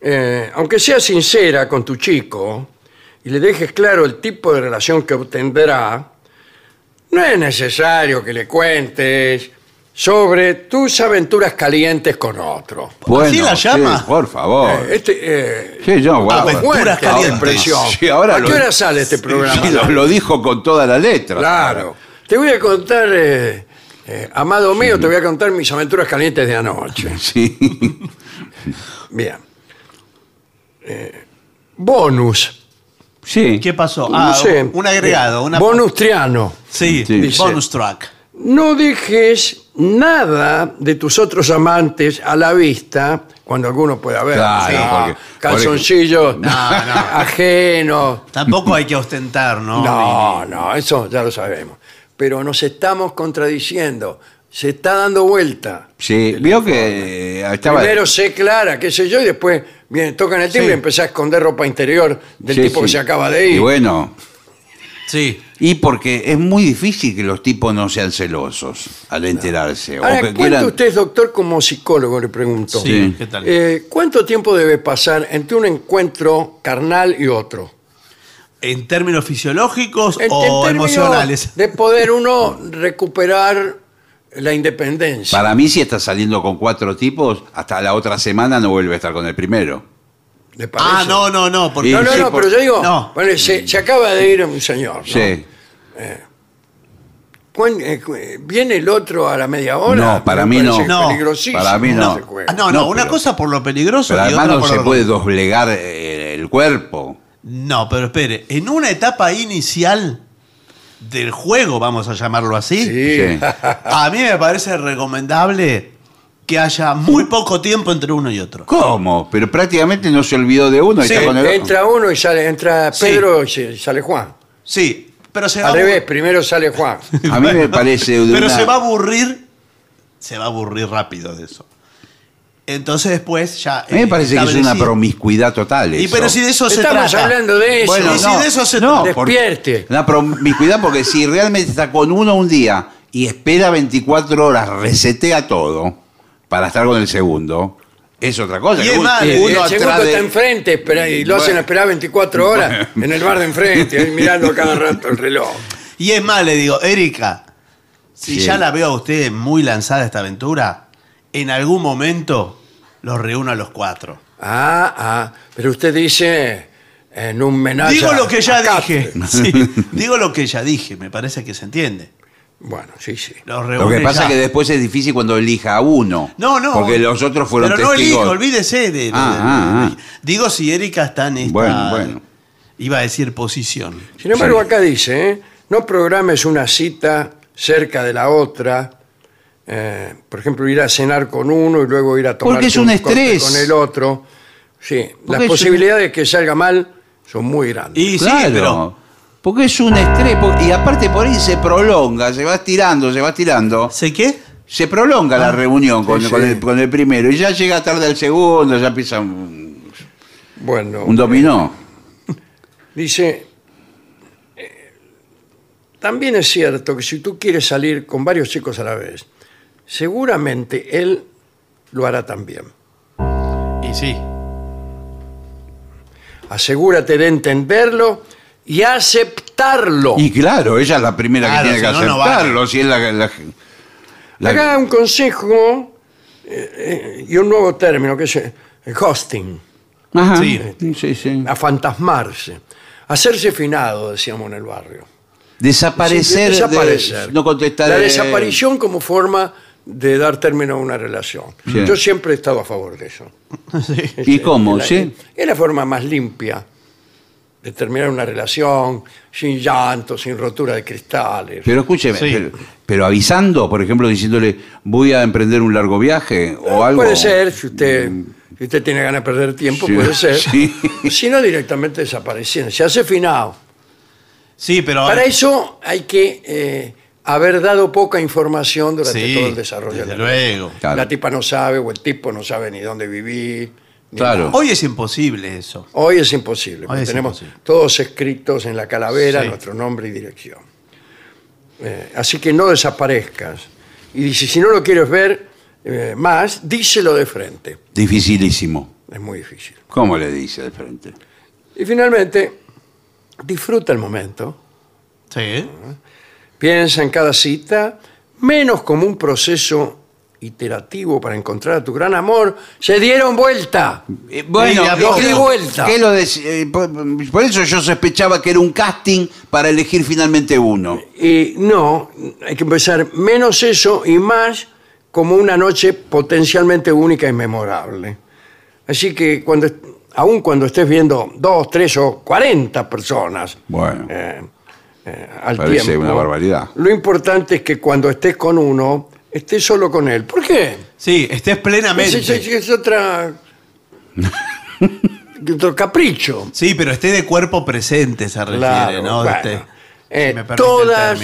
Eh, aunque seas sincera con tu chico y le dejes claro el tipo de relación que obtendrá, no es necesario que le cuentes sobre tus aventuras calientes con otro.
¿Así la
sí,
llama?
por favor.
Eh, Este, eh,
Sí, yo, bueno,
Aventuras
fuerte la
calientes.
Sí, ahora
¿A
lo-
qué hora sale este programa?
Sí, lo, lo dijo con toda la letra.
Claro. Te voy a contar, eh, eh, amado mío, te voy a contar mis aventuras calientes de anoche.
Sí.
Bien. Eh, bonus.
Sí.
¿Qué pasó?
No
Ah,
sé.
un agregado. Una...
Bonus triano.
Sí,
Sí.
Dice-
bonus track.
No dejes nada de tus otros amantes a la vista cuando alguno pueda ver.
Claro, porque-
calzoncillos
No, no.
ajenos.
Tampoco hay que ostentar, ¿no?
No, no, eso ya lo sabemos. Pero nos estamos contradiciendo. Se está dando vuelta.
Sí, vio que eh, estaba.
Primero sé clara, qué sé yo, y después viene, tocan el timbre
Sí.
y empezás a esconder ropa interior del
Sí,
tipo que
sí.
se acaba de ir.
Y bueno,
Sí.
y porque es muy difícil que los tipos no sean celosos al enterarse. o
Ahora,
que
¿cuánto
quieran-
usted es doctor como psicólogo? Le pregunto.
Sí,
Sí.
¿qué tal?
Eh, ¿Cuánto tiempo debe pasar entre un encuentro carnal y otro?
¿En términos fisiológicos
En- en
o
términos
emocionales?
De poder uno recuperar la independencia.
Para mí, si está saliendo con cuatro tipos, hasta la otra semana no vuelve a estar con el primero.
¿Le parece?
Ah, no, no, no. Porque
No, no,
Sí,
no,
por-
pero yo digo,
No.
bueno, se, se acaba de ir un señor. ¿no?
Sí.
¿Cuán- eh, cu- eh, ¿Viene el otro a la media hora?
No, para mí no.
No,
peligrosísimo,
para mí no.
Ah, no, no,
No,
una
pero-
cosa por lo peligroso
Pero
y
además
otra
no
por
se
lo-
puede doblegar eh, el cuerpo.
No, pero espere, en una etapa inicial del juego, vamos a llamarlo así,
Sí.
Sí.
a mí me parece recomendable que haya muy poco tiempo entre uno y otro.
¿Cómo? Pero prácticamente no se olvidó de uno y
Sí,
está con el otro.
Entra uno y sale, entra
Sí.
Pedro y se- sale Juan.
Sí, pero se va
Al
a
revés, primero sale Juan.
A mí me parece de
Pero
una-
se va a aburrir, se va a aburrir rápido de eso. Entonces después ya...
A mí me
eh,
parece que es una
establecido.
promiscuidad total.
Y
eso.
pero si de eso se
Estamos
trata.
hablando de eso.
Bueno,
Y si
no,
de eso se
no,
trata.
porque-
Despierte.
Una promiscuidad porque si realmente está con uno un día y espera 24 horas, resetea todo para estar con el segundo, es otra cosa.
Y es más, Eh,
el segundo
de-
está enfrente espera, y lo hacen esperar 24 horas en el bar de enfrente, ahí mirando a cada rato el reloj.
Y es más, le digo, Erika, si
Sí.
ya la veo a usted muy lanzada esta aventura, en algún momento los reúno a los cuatro.
Ah, ah, pero usted dice en un menaje.
Digo lo que ya dije. Sí, digo lo que ya dije, me parece que se entiende.
Bueno, sí, sí.
Los
Lo que pasa
ya.
es que después es difícil cuando elija a uno.
No, no.
Porque los otros fueron
Pero no
testigos.
elige, olvídese de. de-
Ah,
de-
ah, ah.
Digo si Erika está en esta.
Bueno, bueno.
Iba a decir posición.
Sin embargo,
Sí.
acá dice, ¿eh? no programes una cita cerca de la otra. eh, por ejemplo, ir a cenar con uno y luego ir a tomar
Porque es un estrés.
con el otro. Sí, las
es un-
posibilidades de que salga mal son muy grandes.
Y sí,
Claro.
pero.
Porque es un estrés, po- y aparte por ahí se prolonga, se va estirando, se va estirando.
¿Sé qué?
Se prolonga la reunión con,
sí,
con
sí.
el, con el primero, y ya llega tarde el segundo, ya empieza un,
Bueno,
un dominó.
dice, eh, también es cierto que si tú quieres salir con varios chicos a la vez, seguramente él lo hará también.
Y sí.
Asegúrate de entenderlo y aceptarlo.
Y claro, ella es la primera
Claro,
que tiene que
si no, no
aceptarlo, si es la, la- la-
Acá un consejo eh, eh, y un nuevo término que es eh, el hosting,
Ajá,
Sí.
sí, sí.
a fantasmarse, hacerse finado, decíamos en el barrio.
Desaparecer,
Sí,
de-
desaparecer.
no contestar.
La
eh,
desaparición como forma de dar término a una relación.
Sí.
Yo siempre he estado a favor de eso.
¿Y cómo?
Es la,
¿Sí?
es la forma más limpia de terminar una relación sin llanto, sin rotura de cristales.
Pero escúcheme,
Sí.
pero, pero avisando, por ejemplo, diciéndole voy a emprender un largo viaje o algo.
Puede ser, si usted, si usted tiene ganas de perder tiempo,
Sí,
puede ser.
sí.
Si no, directamente desapareciendo. Se hace finado.
Sí, pero.
Para eso hay que eh, haber dado poca información durante
Sí,
todo el desarrollo.
desde
de la relación.
luego.
Claro.
La tipa no sabe o el tipo no sabe ni dónde vivir.
Claro.
Hoy es imposible eso.
Hoy es imposible. porque
es
tenemos
imposible.
todos escritos en la calavera
Sí.
nuestro nombre y dirección. Eh, así que no desaparezcas. Y dice, si no lo quieres ver eh, más, díselo de frente.
Dificilísimo.
Es muy difícil.
¿Cómo le dice de frente?
Y finalmente, disfruta el momento.
Sí.
Piensa en cada cita, menos como un proceso iterativo para encontrar a tu gran amor. Se dieron vuelta.
Eh, bueno,
Sí, a
¿qué-
poco.
qué-
Di vuelta.
qué lo eh, por, por eso yo sospechaba que era un casting para elegir finalmente uno.
Y no, hay que empezar menos eso y más como una noche potencialmente única y memorable. Así que cuando, aun cuando estés viendo dos, tres o cuarenta personas
Bueno.
eh, eh, al
Parece
tiempo,
una barbaridad.
lo importante es que cuando estés con uno, estés solo con él. ¿Por qué?
Sí, estés plenamente.
Es, es- es otra... otro capricho.
Sí, pero esté de cuerpo presente, se refiere,
Claro,
¿no?
bueno.
Este-
Eh,
si me permite el
todas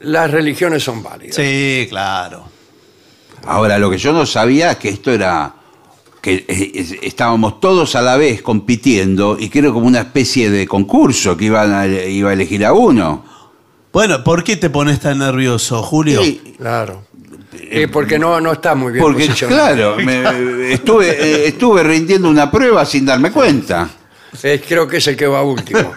las religiones son válidas.
Sí, claro.
Ahora, lo que yo no sabía es que esto era que es- estábamos todos a la vez compitiendo y que era como una especie de concurso que iban a, iba a elegir a uno.
Bueno, ¿por qué te pones tan nervioso, Julio?
Sí,
Claro. Eh, porque no, no está muy bien
porque
posicionado.
claro, me- estuve, eh, estuve rindiendo una prueba sin darme cuenta.
Eh, creo que es el que va último.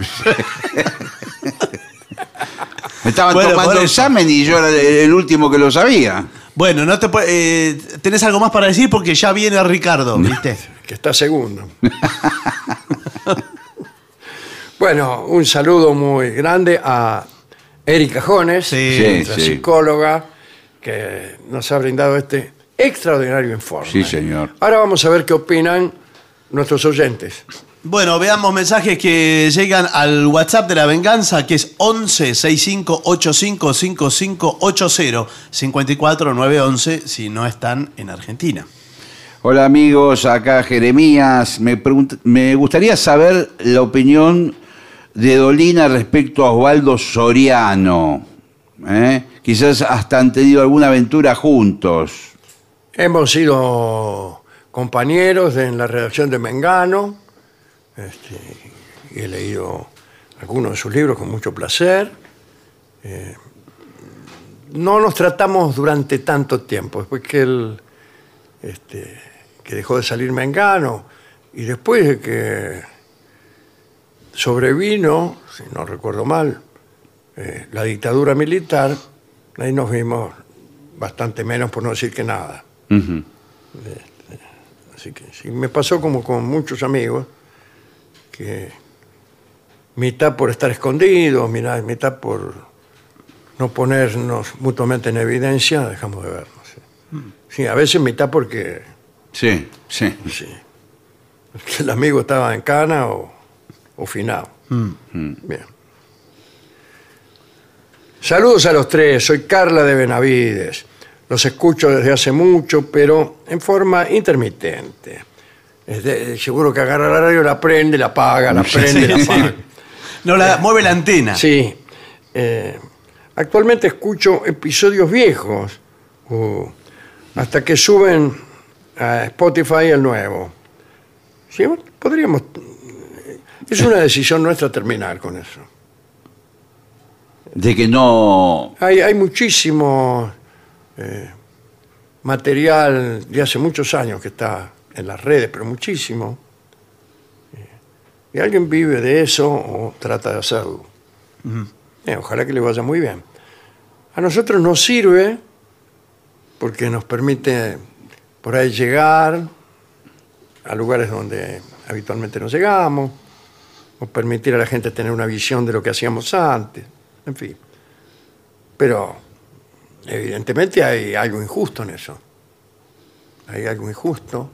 Me estaban
Bueno,
tomando
eso.
examen y yo era el, el último que lo sabía.
Bueno, no te eh, tenés algo más para decir porque ya viene Ricardo, ¿viste?
que está segundo. bueno, un saludo muy grande a Erika Jones,
Sí,
nuestra
sí.
psicóloga, que nos ha brindado este extraordinario informe.
Sí, señor.
Ahora vamos a ver qué opinan nuestros oyentes.
Bueno, veamos mensajes que llegan al WhatsApp de la venganza, que es 11 65 85 5580 54 911 si no están en Argentina.
Hola amigos, acá Jeremías. Me, pregunt- me gustaría saber la opinión de Dolina respecto a Osvaldo Soriano. ¿eh? Quizás hasta han tenido alguna aventura juntos.
Hemos sido compañeros en la redacción de Mengano este, he leído algunos de sus libros con mucho placer. Eh, no nos tratamos durante tanto tiempo, después que él este, que dejó de salir Mengano y después de que sobrevino, si no recuerdo mal, eh, la dictadura militar, ahí nos vimos bastante menos, por no decir que nada.
Ujú.
Así que sí, me pasó como con muchos amigos, que mitad por estar escondidos, mitad, mitad por no ponernos mutuamente en evidencia, dejamos de vernos. Sí, Sí, a veces mitad porque,
Sí, sí.
sí, el amigo estaba en cana o, o finado. Bien. Saludos a los tres, soy Carla de Benavides. Los escucho desde hace mucho, pero en forma intermitente. Seguro que agarra la radio, la prende, la apaga, la prende, la apaga.
No, la, mueve la antena.
Sí. Eh, actualmente escucho episodios viejos hasta que suben a Spotify el nuevo. Sí, podríamos. Es una decisión nuestra terminar con eso.
De que no.
Hay, hay muchísimo eh, material de hace muchos años que está en las redes, pero muchísimo. Eh, y alguien vive de eso o trata de hacerlo. Eh, ojalá que le vaya muy bien. A nosotros nos sirve porque nos permite por ahí llegar a lugares donde habitualmente no llegamos, o permitir a la gente tener una visión de lo que hacíamos antes, en fin. Pero evidentemente hay algo injusto en eso. Hay algo injusto.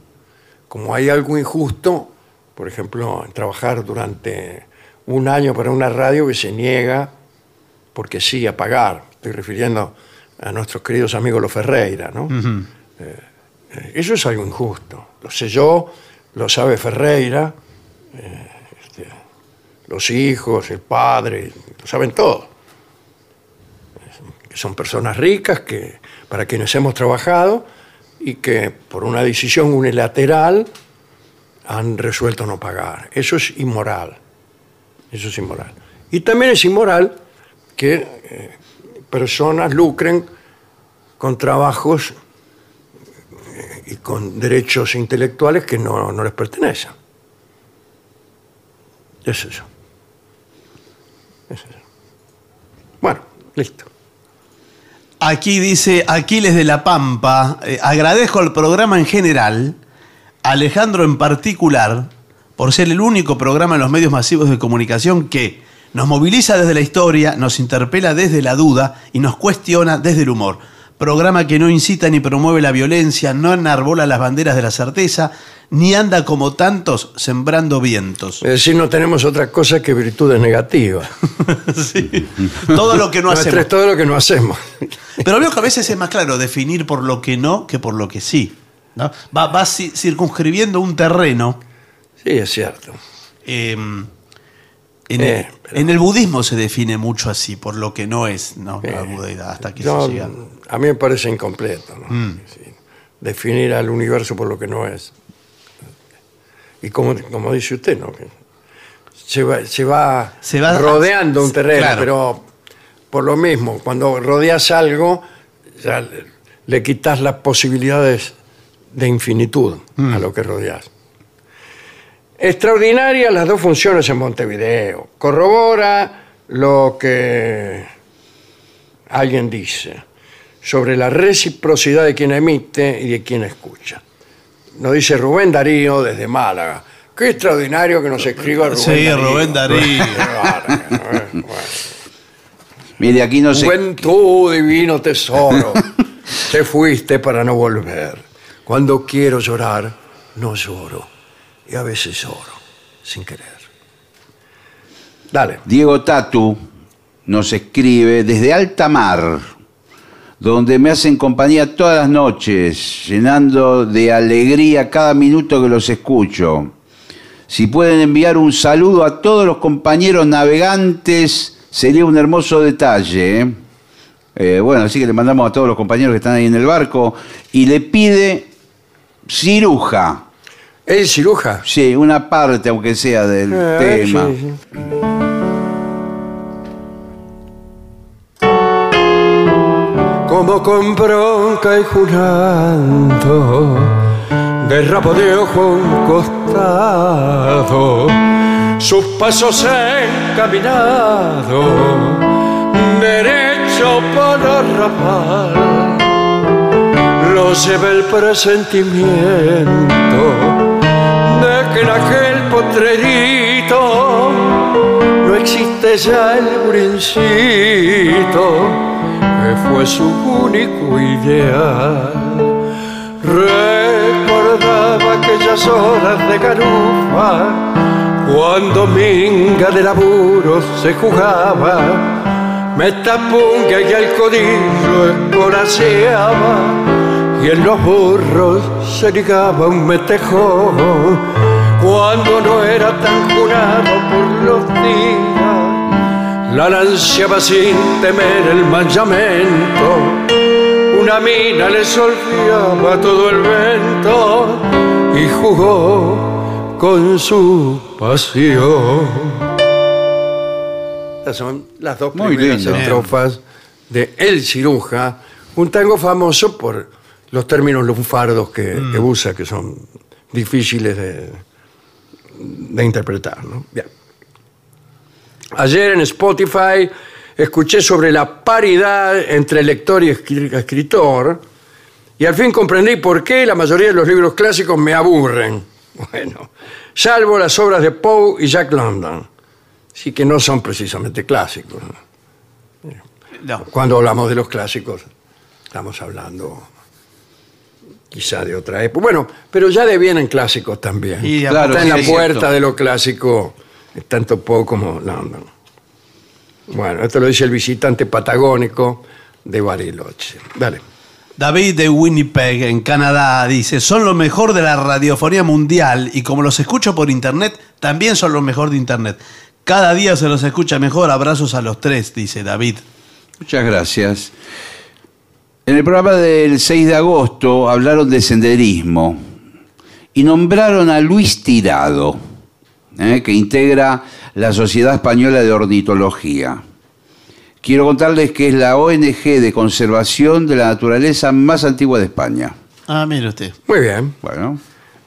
Como hay algo injusto, por ejemplo, en trabajar durante un año para una radio que se niega porque sí a pagar. Estoy refiriendo a nuestros queridos amigos los Ferreira, ¿no? Eh, eh, eso es algo injusto. Lo sé yo, lo sabe Ferreira, eh, los hijos, el padre, lo saben todos. Que son personas ricas que, para quienes hemos trabajado y que por una decisión unilateral han resuelto no pagar. Eso es inmoral. Eso es inmoral. Y también es inmoral que eh, personas lucren con trabajos eh, y con derechos intelectuales que no, no les pertenecen. Es eso. Bueno, listo.
Aquí dice Aquiles de la Pampa, eh, agradezco al programa en general, a Alejandro en particular, por ser el único programa en los medios masivos de comunicación que nos moviliza desde la historia, nos interpela desde la duda y nos cuestiona desde el humor. Programa que no incita ni promueve la violencia, no enarbola las banderas de la certeza, ni anda como tantos sembrando vientos.
Es decir, no tenemos otra cosa que virtudes negativas.
Sí. Todo lo que no hacemos.
es todo lo que no hacemos.
Pero veo que a veces es más claro definir por lo que no que por lo que sí. ¿no? Va, va ci- circunscribiendo un terreno.
Sí, es cierto.
eh, en,
Eh,
el, en el budismo se define mucho así, por lo que no es ¿no? la budeidad, hasta que se llega.
a mí me parece incompleto. ¿no?
Mm.
Sí. Definir al universo por lo que no es. Y como, como dice usted, ¿no? Que se, va, se, va
Se va-
rodeando un terreno,
Claro.
pero por lo mismo, cuando rodeas algo, ya le, le quitas las posibilidades de infinitud
Mm.
a lo que rodeas. Extraordinarias las dos funciones en Montevideo. Corrobora lo que alguien dice sobre la reciprocidad de quien emite y de quien escucha. Nos dice Rubén Darío desde Málaga. Qué extraordinario que nos escriba Rubén
Sí,
Darío.
Rubén Darío.
¿eh? Bueno.
Mire, aquí no se.
Juventud, divino tesoro, te fuiste para no volver. Cuando quiero llorar, no lloro. Y a veces lloro, sin querer. Dale.
Diego Tatu nos escribe desde alta mar, donde me hacen compañía todas las noches, llenando de alegría cada minuto que los escucho. Si pueden enviar un saludo a todos los compañeros navegantes, sería un hermoso detalle. ¿eh? Eh, bueno, así que le mandamos a todos los compañeros que están ahí en el barco y le pide ciruja.
¿Es ciruja?
Sí, una parte, aunque sea del
Eh,
tema.
sí, sí. Como con bronca y jurando, de rabo de ojo a un costado, sus pasos encaminado, derecho para rapar, lo lleva el presentimiento en aquel potrerito no existe ya el brincito que fue su único ideal. Recordaba aquellas horas de garufa cuando minga de laburo se jugaba, metapunga y el codillo escoraceaba y en los burros se ligaba un metejón cuando no era tan jurado por los días la lanciaba sin temer el manchamiento. Una mina le solfiaba todo el vento y jugó con su pasión. Estas son las dos
Muy
primeras
lindo.
estrofas de El Ciruja, un tango famoso por los términos lunfardos que, que usa, que son difíciles de, de interpretar. ¿no? Bien. Ayer en Spotify escuché sobre la paridad entre lector y escri- escritor y al fin comprendí por qué la mayoría de los libros clásicos me aburren. Bueno, salvo las obras de Poe y Jack London. Sí que no son precisamente clásicos. ¿no?
No.
Cuando hablamos de los clásicos, estamos hablando quizá de otra época. Bueno, pero ya devienen clásicos también.
Y a-
Claro,
Está en
sí,
la puerta
cierto.
de lo clásico, tanto Poe como London. Bueno, esto lo dice el visitante patagónico de Bariloche. Dale.
David de Winnipeg, en Canadá, dice, son lo mejor de la radiofonía mundial y como los escucho por internet, también son lo mejor de internet. Cada día se los escucha mejor. Abrazos a los tres, dice David.
Muchas gracias. En el programa del 6 de agosto hablaron de senderismo y nombraron a Luis Tirado, eh, que integra la Sociedad Española de Ornitología. Quiero contarles que es la ONG de conservación de la naturaleza más antigua de España.
Ah, mire usted.
Muy bien.
Bueno,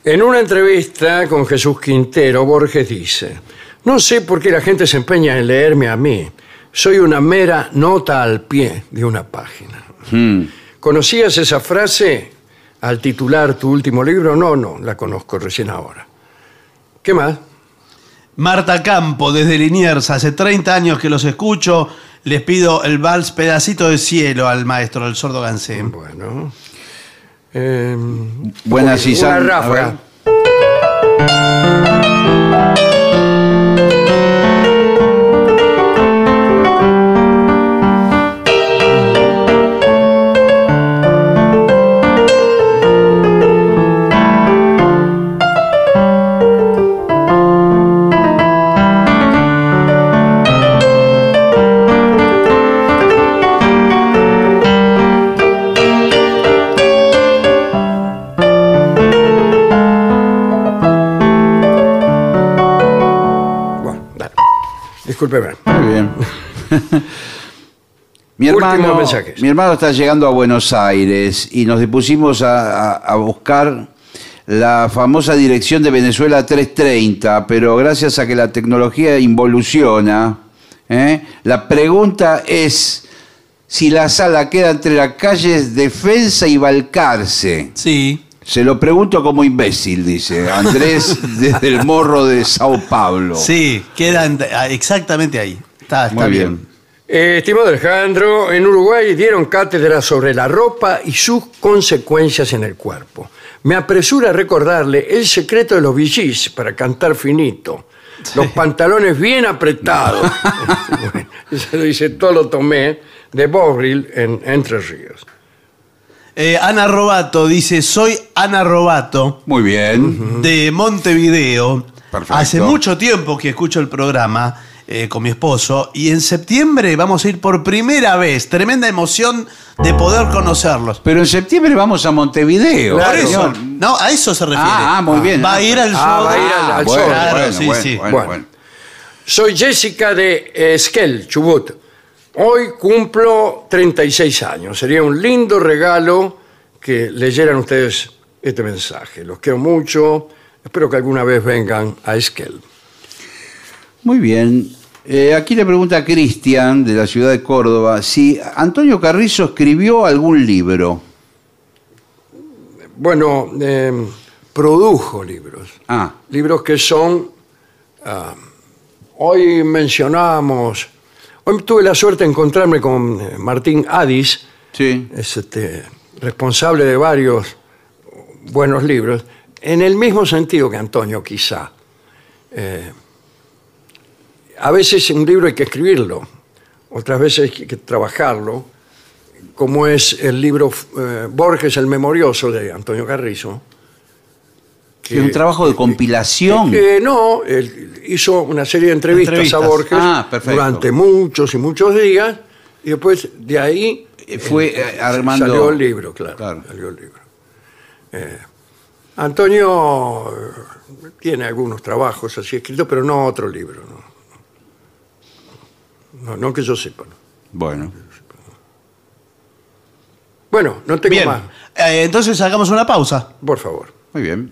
En una entrevista con Jesús Quintero, Borges dice, no sé por qué la gente se empeña en leerme a mí. Soy una mera nota al pie de una página.
Hmm,
¿Conocías esa frase al titular tu último libro? No, no, la conozco recién ahora. ¿Qué más?
Marta Campo, desde Liniers, hace 30 años que los escucho. Les pido el vals Pedacito de Cielo al maestro, el sordo Gansé.
Bueno. eh,
buenas y
una ráfaga. Discúlpeme.
Muy bien. mi,
Últimos
hermano,
mensajes.
mi hermano está llegando a Buenos Aires y nos dispusimos a, a- a buscar la famosa dirección de Venezuela 330, pero gracias a que la tecnología involuciona, ¿eh? la pregunta es si la sala queda entre las calles Defensa y Balcarce.
Sí.
Se lo pregunto como imbécil, dice Andrés desde el morro de Sao Paulo.
Sí, quedan ah, exactamente ahí. Está, está
Muy
bien.
bien.
Eh, estimado Alejandro, en Uruguay dieron cátedra sobre la ropa y sus consecuencias en el cuerpo. Me apresura a recordarle el secreto de los VGs para cantar finito. Los pantalones bien apretados. Bueno, Eso lo dice Tolo Tomé de Bobril en Entre Ríos.
Eh, Ana Robato dice, soy Ana Robato
Muy bien.
de Montevideo.
Perfecto.
Hace mucho tiempo que escucho el programa eh, con mi esposo y en septiembre vamos a ir por primera vez. Tremenda emoción de poder conocerlos.
Pero en septiembre vamos a Montevideo.
Por eso, no, a eso se refiere.
Ah, ah, muy bien.
Va a ir al
Ah,
show.
va a ir al- al
bueno,
show.
Claro,
bueno,
sí,
bueno,
sí.
bueno,
Bueno.
bueno.
Soy Jessica de Esquel, Chubut. Hoy cumplo 36 años. Sería un lindo regalo que leyeran ustedes este mensaje. Los quiero mucho. Espero que alguna vez vengan a Esquel.
Muy bien. Eh, aquí le pregunta a Cristian, de la ciudad de Córdoba, si Antonio Carrizo escribió algún libro.
Bueno, eh, produjo libros.
Ah,
Libros que son... ah, hoy mencionamos... Hoy tuve la suerte de encontrarme con eh, Martín Adis,
sí.
es este, responsable de varios buenos libros, en el mismo sentido que Antonio, quizá. Eh, a veces un libro hay que escribirlo, otras veces hay que trabajarlo, como es el libro eh, Borges el Memorioso de Antonio Carrizo, que,
un trabajo de compilación.
que no, él hizo una serie de entrevistas,
Entrevistas.
a Borges
Ah,
durante muchos y muchos días y después de ahí
Eh, Fue eh, armando.
salió el libro, claro.
Claro.
Salió el libro. Eh, Antonio eh, tiene algunos trabajos así escritos, pero no otro libro. No, no, no que yo sepa. no.
Bueno.
Bueno, no tengo
Bien.
más.
Eh, entonces hagamos una pausa.
Por favor.
Muy bien.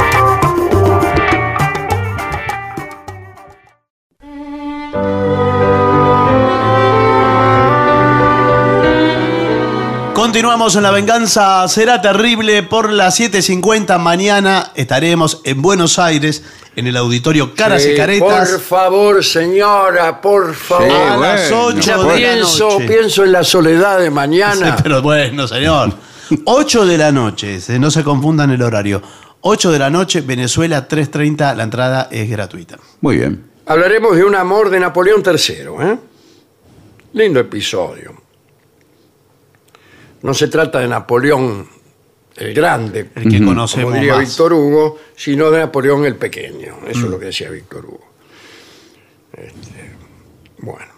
Continuamos en La Venganza Será Terrible por las 7.50. Mañana estaremos en Buenos Aires, en el auditorio Caras
Sí,
y Caretas.
Por favor, señora, por favor.
Sí,
a las
bueno,
8
Ya
de la
pienso,
noche.
pienso en la soledad de mañana.
Sí, pero bueno, señor. 8 de la noche, eh, no se confundan el horario. 8 de la noche, Venezuela 3.30, la entrada es gratuita.
Muy bien.
Hablaremos de un amor de Napoleón III. ¿eh? Lindo episodio. No se trata de Napoleón el Grande,
El que conocemos
como diría
más.
Víctor Hugo, sino de Napoleón el Pequeño. Eso es lo que decía Víctor Hugo. Este, bueno.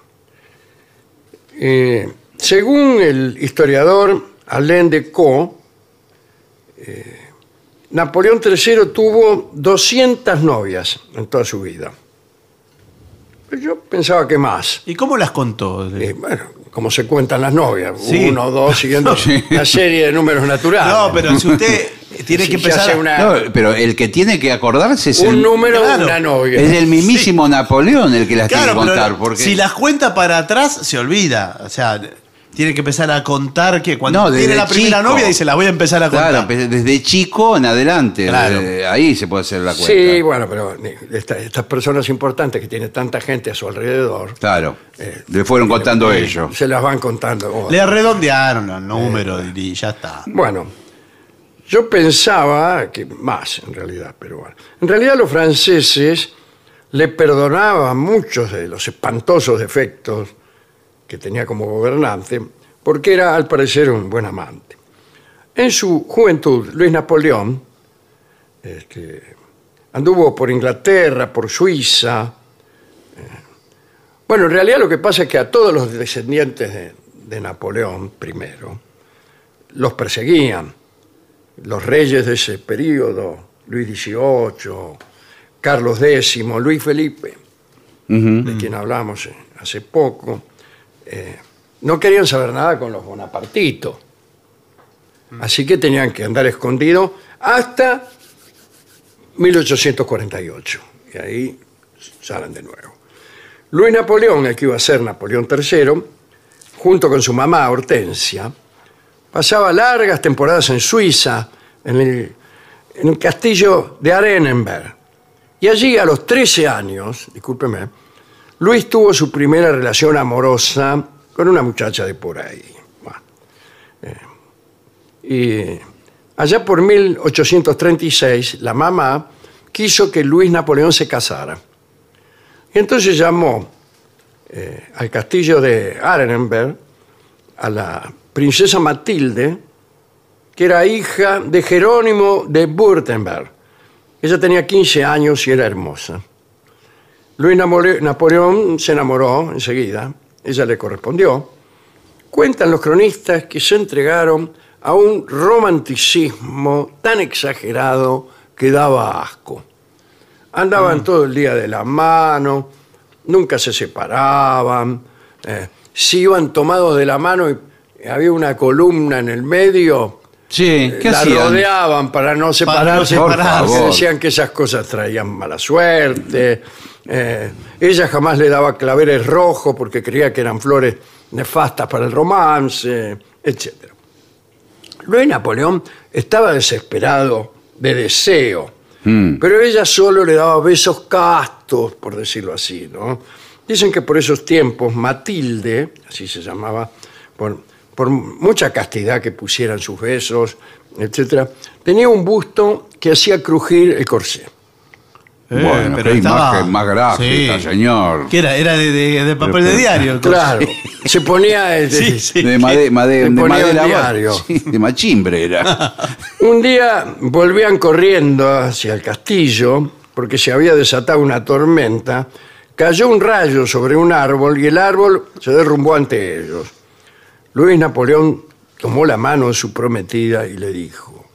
Eh, según el historiador Alain de Co, eh, Napoleón III tuvo 200 novias en toda su vida. Pero yo pensaba que más.
¿Y cómo las contó?
Eh, bueno, como se cuentan las novias,
Sí.
uno, dos, siguiendo la serie de números naturales.
No, pero si usted tiene
Si
que
se
empezar...
hace
a-
una-
No, pero el que tiene que acordarse es
un
el,
número,
claro.
una novia.
es el mismísimo Napoleón el que las
Claro,
tiene que
pero
contar. Porque
si las cuenta para atrás, se olvida. O sea, tiene que empezar a contar que cuando
No,
tiene la primera
chico.
novia dice, la voy a empezar a contar.
Claro, desde chico en adelante.
Claro.
eh, ahí se puede hacer la cuenta.
Sí, bueno, pero esta- estas personas importantes que tiene tanta gente a su alrededor,
Claro.
Eh,
Le fueron contando ellos.
se las van contando. Oh,
Le redondearon el número y ya está.
Bueno, yo pensaba que más en realidad, pero bueno. En realidad los franceses le perdonaban muchos de los espantosos defectos que tenía como gobernante, porque era al parecer un buen amante. En su juventud, Luis Napoleón este, anduvo por Inglaterra, por Suiza. eh, Bueno, en realidad lo que pasa es que a todos los descendientes de, de Napoleón primero los perseguían. Los reyes de ese periodo, Luis XVIII, Carlos X, Luis Felipe, de quien hablamos eh, hace poco, eh, no querían saber nada con los bonapartitos. Así que tenían que andar escondidos hasta 1848. Y ahí salen de nuevo. Luis Napoleón, el que iba a ser Napoleón III, junto con su mamá Hortensia, pasaba largas temporadas en Suiza, en el, en el castillo de Arenenberg. Y allí, a los 13 años, discúlpeme, Luis tuvo su primera relación amorosa con una muchacha de por ahí. Eh, y allá por 1836, la mamá quiso que Luis Napoleón se casara. Y entonces llamó eh, al castillo de Arenenberg a la princesa Matilde, que era hija de Jerónimo de Württemberg. Ella tenía 15 años y era hermosa. Luis Napoleón se enamoró enseguida, ella le correspondió. Cuentan los cronistas que se entregaron a un romanticismo tan exagerado que daba asco. Andaban todo el día de la mano, nunca se separaban, eh, si iban tomados de la mano y había una columna en el medio,
Sí, ¿qué
la
hacían?
rodeaban para no separarse,
no
porque
separarse.
decían que esas cosas traían mala suerte. Eh, ella jamás le daba claveres rojos porque creía que eran flores nefastas para el romance, etc. Luis Napoleón estaba desesperado de deseo.
Mm.
Pero ella solo le daba besos castos, por decirlo así, ¿no? Dicen que por esos tiempos Matilde, así se llamaba, por, por mucha castidad que pusieran sus besos, etcétera, tenía un busto que hacía crujir el corsé.
Eh,
bueno,
pero
qué
estaba-
imagen más gráfica,
Sí.
señor.
¿Qué era? Era de, de- de papel de
Pero-
diario. el coso.
Claro, se ponía... eh,
Sí, sí.
De, made- de
ponía
madera.
el diario.
Sí, de machimbre era.
Un día volvían corriendo hacia el castillo porque se había desatado una tormenta. Cayó un rayo sobre un árbol y el árbol se derrumbó ante ellos. Luis Napoleón tomó la mano de su prometida y le dijo,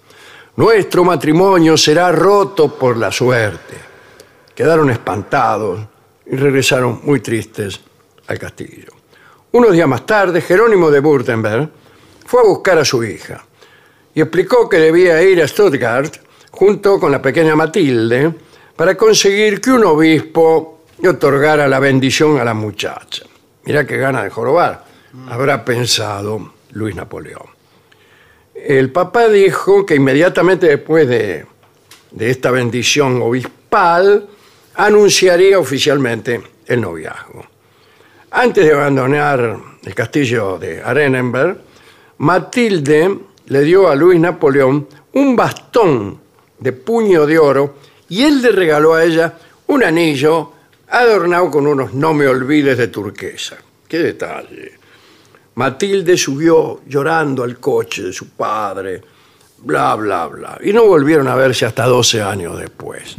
nuestro matrimonio será roto por la suerte. Quedaron espantados y regresaron muy tristes al castillo. Unos días más tarde, Jerónimo de Württemberg fue a buscar a su hija y explicó que debía ir a Stuttgart junto con la pequeña Matilde para conseguir que un obispo le otorgara la bendición a la muchacha. Mirá qué gana de jorobar, habrá pensado Luis Napoleón. El papá dijo que inmediatamente después de, de esta bendición obispal anunciaría oficialmente el noviazgo. Antes de abandonar el castillo de Arenenberg, Matilde le dio a Luis Napoleón un bastón de puño de oro y él le regaló a ella un anillo adornado con unos no me olvides de turquesa. ¡Qué detalle! Matilde subió llorando al coche de su padre, bla, bla, bla. Y no volvieron a verse hasta 12 años después.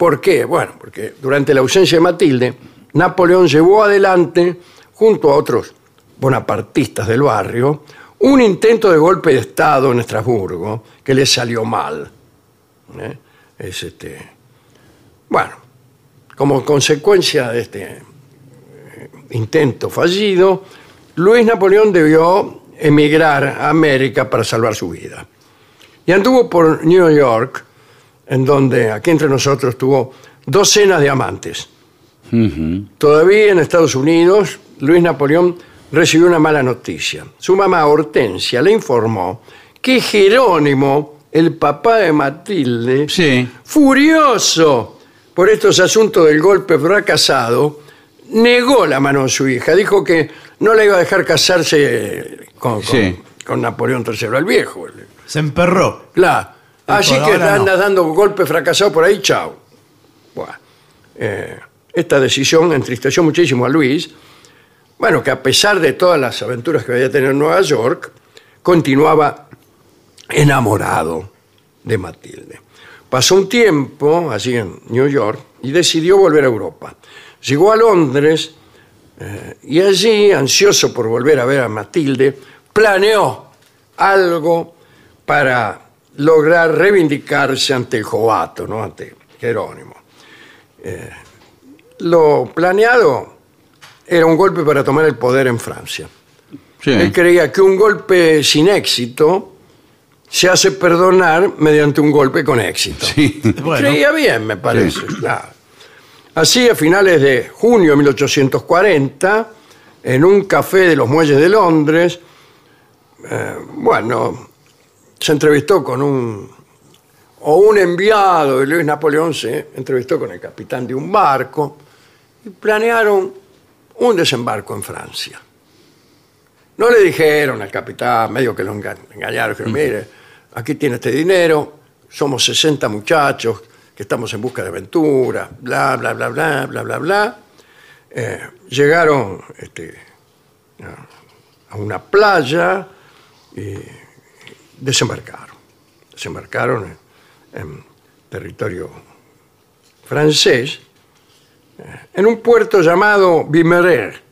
¿Por qué? Bueno, porque durante la ausencia de Matilde, Napoleón llevó adelante, junto a otros bonapartistas del barrio, un intento de golpe de Estado en Estrasburgo que le salió mal. ¿Eh? Es este. Bueno, como consecuencia de este eh, intento fallido, Luis Napoleón debió emigrar a América para salvar su vida. Y anduvo por New York, en donde aquí entre nosotros tuvo docenas de amantes. Todavía en Estados Unidos, Luis Napoleón recibió una mala noticia. Su mamá Hortensia le informó que Jerónimo, el papá de Matilde,
Sí.
furioso por estos asuntos del golpe fracasado, negó la mano de su hija. Dijo que no le iba a dejar casarse con, con-
Sí.
con Napoleón III el Viejo.
Se emperró.
Claro. Así que andas
no.
dando golpes fracasados por ahí, chao. Bueno, eh, esta decisión entristeció muchísimo a Luis. Bueno, que a pesar de todas las aventuras que había tenido en Nueva York, continuaba enamorado de Matilde. Pasó un tiempo allí en New York y decidió volver a Europa. Llegó a Londres eh, y allí, ansioso por volver a ver a Matilde, planeó algo para lograr reivindicarse ante el Jovato, ¿no? ante Jerónimo. Eh, lo planeado era un golpe para tomar el poder en Francia.
Sí.
Él creía que un golpe sin éxito se hace perdonar mediante un golpe con éxito.
Sí.
Bueno,
Creía bien, me parece. claro. Así, a finales de junio de 1840, en un café de los muelles de Londres, eh, bueno, se entrevistó con un, o un enviado de Luis Napoleón se entrevistó con el capitán de un barco y planearon un desembarco en Francia. No le dijeron al capitán, medio que lo enga- engañaron, que mire, aquí tiene este dinero, somos 60 muchachos que estamos en busca de aventura, bla, bla, bla, bla, bla, bla, bla. Eh, llegaron este, a- a una playa y desembarcaron. Desembarcaron en, en territorio francés, eh, en un puerto llamado Vimerer,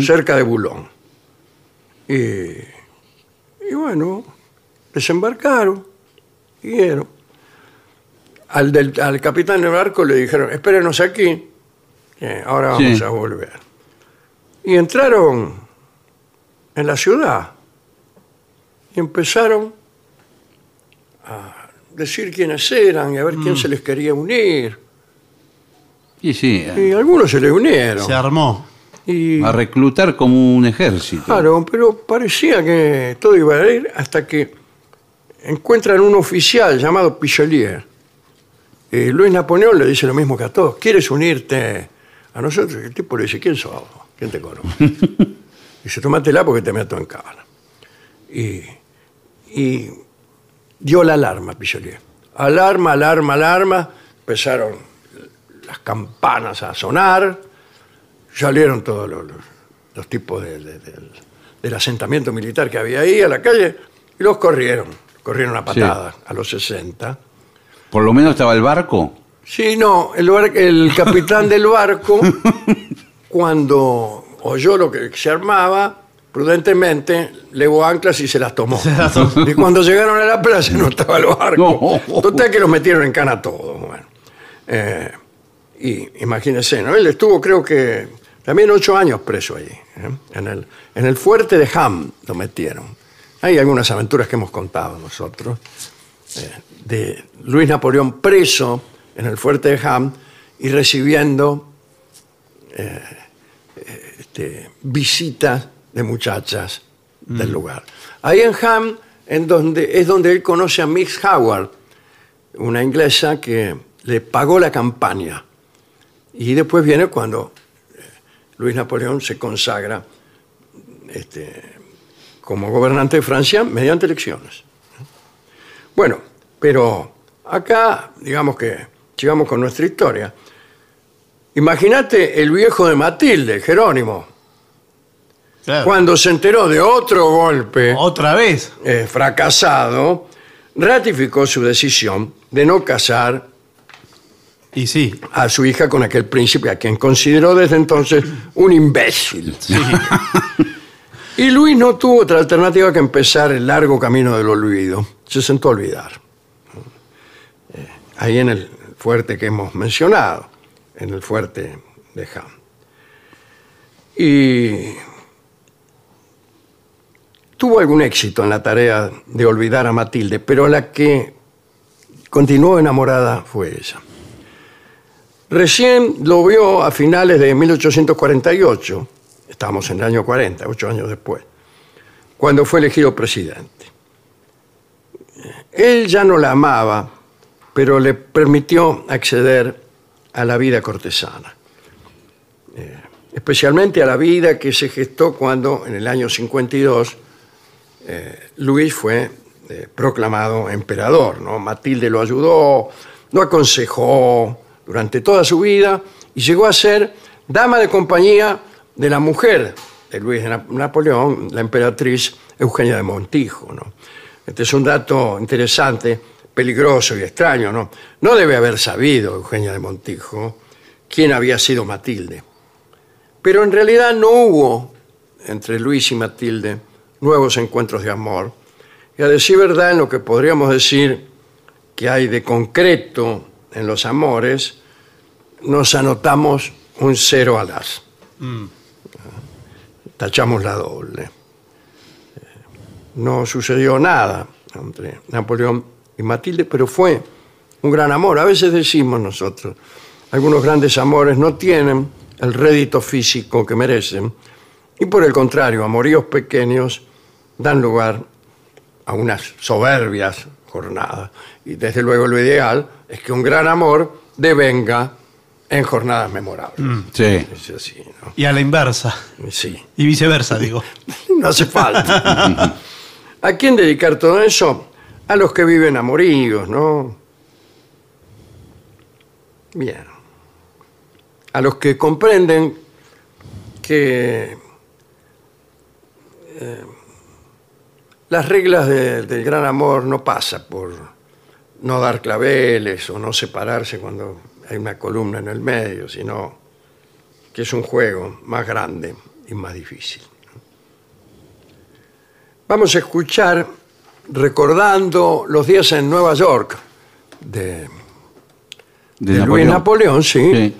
cerca de Boulogne. Y, y bueno, desembarcaron, siguieron. Al, del- al capitán del barco le dijeron, espérenos aquí, que ahora vamos
Sí.
a volver. Y entraron en la ciudad y empezaron a decir quiénes eran y a ver quién se les quería unir.
Y sí,
Y algunos se les unieron.
se armó.
Y,
a reclutar como un ejército.
Claro, pero parecía que todo iba a ir hasta que encuentran un oficial llamado Pichelier, Y Luis Napoleón le dice lo mismo que a todos. ¿Quieres unirte a nosotros? Y el tipo le dice, ¿quién sos? ¿Quién te conoce? dice, tómatela porque te meto en cámara. Y, y dio la alarma, Picholier. Alarma, alarma, alarma. Empezaron las campanas a sonar. Salieron todos los, los- los tipos de- de- del- del asentamiento militar que había ahí a la calle y los corrieron. Corrieron a patadas a los 60.
Por lo menos estaba el barco.
Sí, no, el, bar- el capitán del barco, cuando oyó lo que se armaba, prudentemente levó anclas y se las tomó. Y cuando llegaron a la playa no estaba el barco. Total que los metieron en cana todos. Bueno. Eh, y imagínense, ¿no? Él estuvo, creo que, también ocho años preso allí. ¿eh? En, el, en el fuerte de Ham lo metieron. Hay algunas aventuras que hemos contado nosotros de Luis Napoleón preso en el fuerte de Ham y recibiendo eh, eh, este, visitas de muchachas del lugar. Ahí en Ham en donde, es donde él conoce a Miss Howard, una inglesa que le pagó la campaña. Y después viene cuando eh, Luis Napoleón se consagra este, como gobernante de Francia mediante elecciones. Bueno, pero acá, digamos que sigamos con nuestra historia. Imagínate el viejo de Matilde, Jerónimo,
Claro.
cuando se enteró de otro golpe
Otra vez.
eh, fracasado, ratificó su decisión de no casar
Y sí.
a su hija con aquel príncipe a quien consideró desde entonces un imbécil. Y Luis no tuvo otra alternativa que empezar el largo camino del olvido. Se sentó a olvidar. Eh, Ahí en el fuerte que hemos mencionado, en el fuerte de Ham. Y tuvo algún éxito en la tarea de olvidar a Matilde, pero la que continuó enamorada fue ella. Recién lo vio a finales de 1848, estamos en el año 40, ocho años después, cuando fue elegido presidente. Él ya no la amaba, pero le permitió acceder a la vida cortesana, Eh, especialmente a la vida que se gestó cuando en el año 52 eh, Luis fue eh, proclamado emperador. ¿no? Matilde lo ayudó, lo aconsejó durante toda su vida y llegó a ser dama de compañía de la mujer de Luis de Nap- Napoleón, la emperatriz Eugenia de Montijo. ¿no? Este es un dato interesante, peligroso y extraño. ¿no? no debe haber sabido Eugenia de Montijo quién había sido Matilde. Pero en realidad no hubo entre Luis y Matilde nuevos encuentros de amor. Y a decir verdad, en lo que podríamos decir que hay de concreto en los amores, nos anotamos un cero al as. Tachamos la doble. No sucedió nada entre Napoleón y Matilde, pero fue un gran amor. A veces decimos nosotros, algunos grandes amores no tienen el rédito físico que merecen y por el contrario, amoríos pequeños dan lugar a unas soberbias jornadas. Y desde luego lo ideal es que un gran amor devenga en jornadas memorables.
Sí.
Es así, ¿no?
Y a la inversa.
Sí.
Y viceversa, digo.
No hace falta. ¿A quién dedicar todo eso? A los que viven amoríos, ¿no? Bien. A los que comprenden que eh, las reglas de- del gran amor no pasan por no dar claveles o no separarse cuando hay una columna en el medio, sino que es un juego más grande y más difícil. Vamos a escuchar recordando los días en Nueva York de,
De
Luis
Napoleón.
Napoleón, sí,
Sí.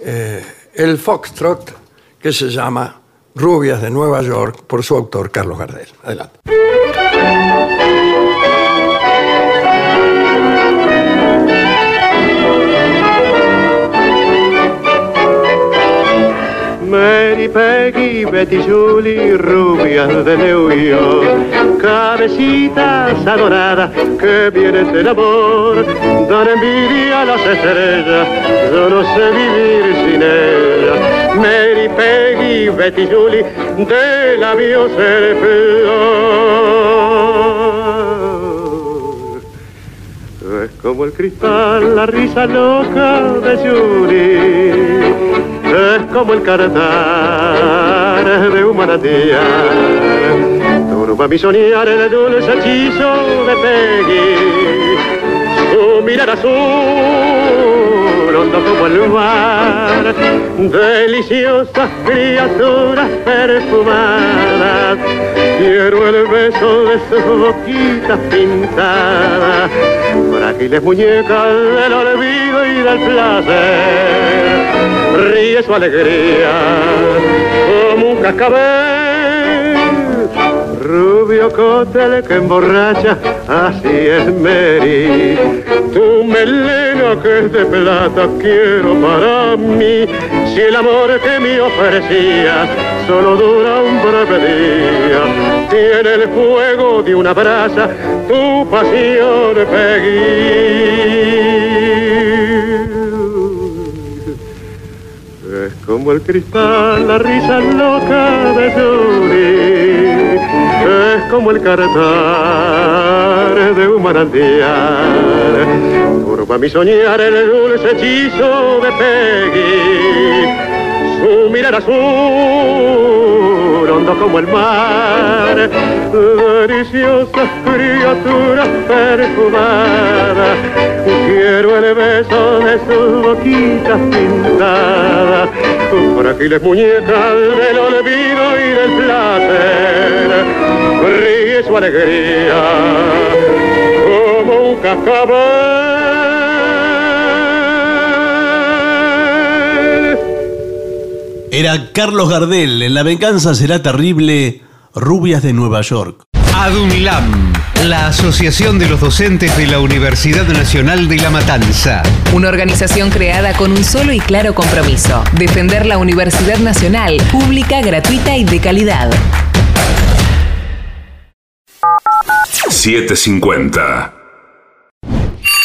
eh, el foxtrot que se llama Rubias de Nueva York por su autor Carlos Gardel. Adelante.
Mary, Peggy, Betty, Julie, rubias de New York, cabecitas adoradas que vienen del amor, dan envidia a las estrellas, yo no sé vivir sin ellas. Mary, Peggy, Betty, Julie, de labios el. Es como el cristal, la risa loca de Julie, es como el cantar de un manantial. Turba mi soñar el dulce hechizo de Peggy, mirar azul, hondo como el mar, deliciosas criaturas perfumadas. Quiero el beso de sus boquitas pintadas, frágiles muñecas del olvido y del placer. Ríe su alegría como un cascabel. Rubio cóctel que emborracha, así es Mary. Tu melena que es de plata quiero para mí. Si el amor que me ofrecías solo dura un breve día, tiene el fuego de una brasa tu pasión, Peggy. Es como el cristal, la risa loca de Julie. Es como el cantar de un manantial. Turba mi soñar el dulce hechizo de Peggy. Su mirar azul, hondo como el mar. Deliciosas criaturas perfumadas. Quiero el beso de sus boquitas pintadas. Frágiles muñecas del olvido y del placer. Ríe su alegría como un cascabel.
Era Carlos Gardel, en La venganza será terrible, Rubias de Nueva York.
ADUNILAM, la Asociación de los Docentes de la Universidad Nacional de La Matanza.
Una organización creada con un solo y claro compromiso, defender la Universidad Nacional, pública, gratuita y de calidad.
750.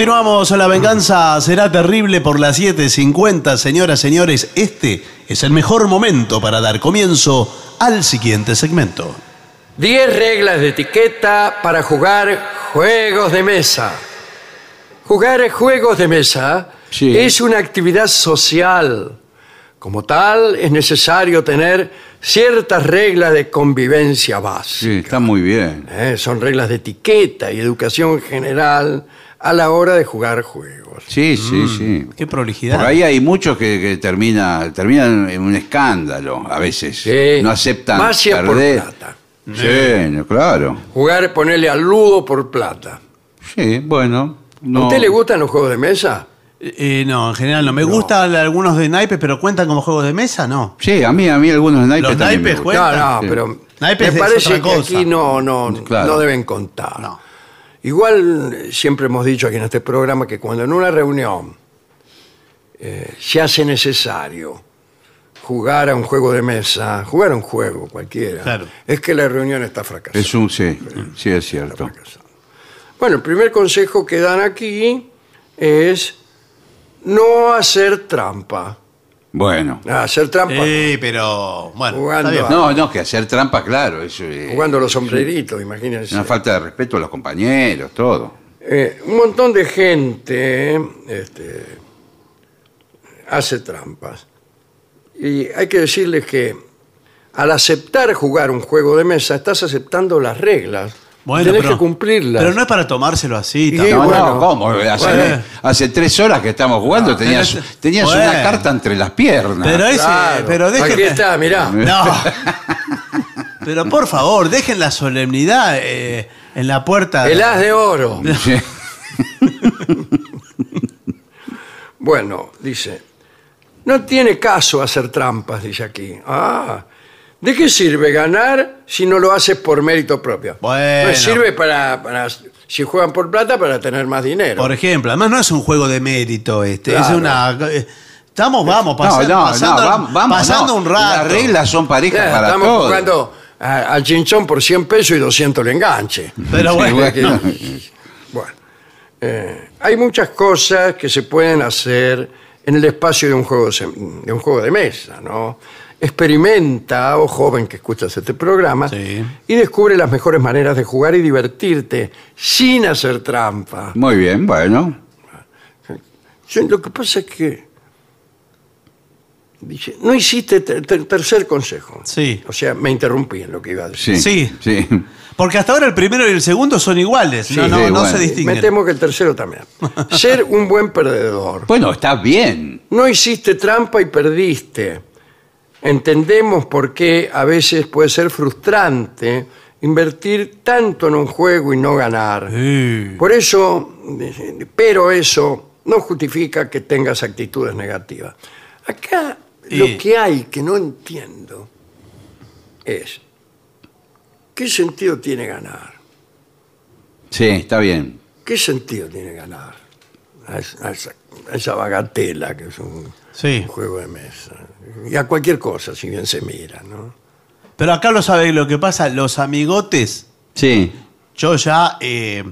Continuamos a la venganza, será terrible por las 7.50. Señoras, señores, este es el mejor momento para dar comienzo al siguiente segmento.
10 reglas de etiqueta para jugar juegos de mesa. Jugar juegos de mesa
Sí.
es una actividad social. Como tal, es necesario tener ciertas reglas de convivencia básica.
Sí, está muy bien.
¿eh? Son reglas de etiqueta y educación general a la hora de jugar juegos.
Sí, sí, sí.
Qué prolijidad.
Por ahí hay muchos que, que termina, terminan en un escándalo a veces.
Sí.
No aceptan
Más si es por
perder.
plata.
Sí, no, claro.
Jugar, ponerle al ludo por plata.
Sí, bueno.
¿A
No.
usted le gustan los juegos de mesa?
Eh, no, en general no. Me gustan algunos de naipes, pero cuentan como juegos de mesa, no.
Sí, a mí, a mí algunos naipes
Los
también me
naipes
gustan.
No, no,
Sí.
pero
Naipes
me
es
parece
otra
que
cosa.
aquí no, no,
Claro.
no deben contar.
No.
Igual eh, siempre hemos dicho aquí en este programa que cuando en una reunión eh, se hace necesario jugar a un juego de mesa, jugar a un juego cualquiera,
Claro.
es que la reunión está fracasada.
Es un, sí, sí es cierto.
Bueno, el primer consejo que dan aquí es no hacer trampa.
Bueno.
Ah, hacer trampa
Sí, pero bueno.
Jugando
está bien.
a-
No, no, que hacer trampa, claro, eso es
jugando los sombreritos, imagínense.
una falta de respeto a los compañeros, todo.
Eh, un montón de gente este, hace trampas. Y hay que decirles que al aceptar jugar un juego de mesa, estás aceptando las reglas.
Bueno,
Tenés
pero,
que cumplirlas.
Pero no es para tomárselo así.
No,
bueno,
no, ¿cómo? Hace,
bueno.
hace tres horas que estamos jugando, tenías,
pero-
tenías
bueno.
una carta entre las piernas.
Pero ese,
Claro.
pero
Aquí
déjenme-
está, mirá.
No. Pero por favor, dejen la solemnidad eh, en la puerta.
El as de oro. Bueno, dice, no tiene caso hacer trampas, dice aquí. Ah, ¿de qué sirve ganar si no lo haces por mérito propio?
Bueno.
No sirve para, para- si juegan por plata, para tener más dinero.
Por ejemplo, además no es un juego de mérito este, es una. Estamos, vamos,
No,
pasa-
no,
pasando,
no, vamos,
pasando
no.
un rato.
Las reglas son parejas
Ya,
para
estamos
todos.
jugando a- al chinchón por 100 pesos y 200 el enganche.
Pero
Sí,
bueno,
bueno.
Eh, hay muchas cosas que se pueden hacer en el espacio de un juego de un juego de mesa, ¿no? Experimenta, o joven que escuchas este programa,
Sí.
y descubre las mejores maneras de jugar y divertirte sin hacer trampa.
Muy bien, bueno.
Yo- Lo que pasa es que dice, no hiciste ter- ter- tercer consejo.
Sí.
O sea, me interrumpí en lo que iba a decir.
Sí.
Sí.
sí.
Porque hasta ahora el primero y el segundo son iguales. no,
Sí,
no,
sí,
no
bueno.
se
Me
distinguen.
temo que el tercero también. Ser un buen perdedor.
Bueno, está bien.
No hiciste trampa y perdiste. Entendemos por qué a veces puede ser frustrante invertir tanto en un juego y no ganar.
Sí.
Por eso, pero eso no justifica que tengas actitudes negativas. Acá lo que hay que no entiendo es, ¿qué sentido tiene ganar?
Sí, está bien.
¿Qué sentido tiene ganar? A esa, a esa- a esa bagatela que es un,
Sí.
un juego de mesa. Y a cualquier cosa, si bien se mira, ¿no?
Pero acá lo sabe lo que pasa, los amigotes.
Sí.
Yo ya, eh,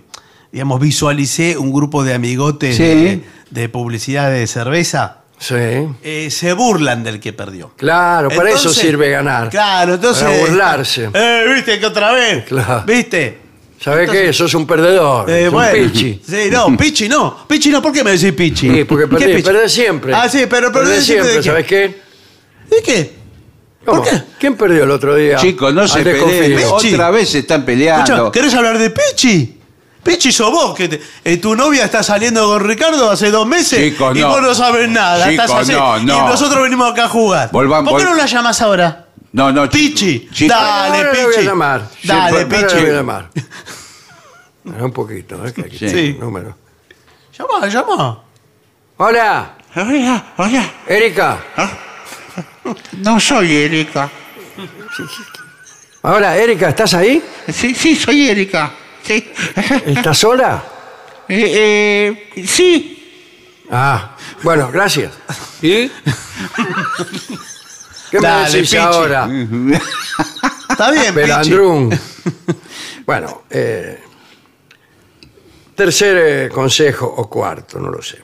digamos, visualicé un grupo de amigotes
Sí.
de, de publicidad de cerveza.
Sí.
Eh, se burlan del que perdió.
Claro, para eso sirve ganar.
Claro, entonces.
Para burlarse.
Eh, ¿viste que otra vez?
Claro.
¿Viste?
¿Sabes qué? Sos un perdedor.
Eh,
sos un
bueno.
pichi.
Sí, no, Pichi no. Pichi no, ¿por qué me decís Pichi?
Sí, porque
¿Qué
perdés, siempre.
Ah, sí, pero
perdés
perdés
siempre.
¿de qué?
¿Sabes qué?
¿De qué?
¿Cómo?
qué?
¿Quién perdió el otro día?
Chicos, no se peleen.
Pichi.
Otra vez se están
Escucha,
peleando.
¿querés hablar de Pichi? Pichi sos vos, que te- eh, tu novia está saliendo con Ricardo hace dos meses
Chicos,
y
no.
vos no sabes nada.
Chicos,
estás así,
no, no.
Y nosotros venimos acá a jugar.
Volvam-
¿Por qué
vol-
no la llamas ahora?
No, no,
Pichi,
chicos.
dale,
Ahora
Pichi.
lo voy a llamar.
Dale,
Sí, ahora
Pichi.
lo voy a llamar. Espera un poquito, ¿eh? que aquí
Sí.
el número.
Llama, llama.
Hola,
Hola, hola.
Erika.
No soy Erika.
Hola, Erika, ¿estás ahí?
Sí, sí, soy Erika. Sí.
¿Estás sola?
Eh, eh, sí.
Ah, bueno, gracias. ¿Y? ¿Qué
Dale,
me decís
Pichi.
ahora?
Está bien.
Pelandrún. Bueno, eh, tercer eh, consejo o cuarto, no lo sé.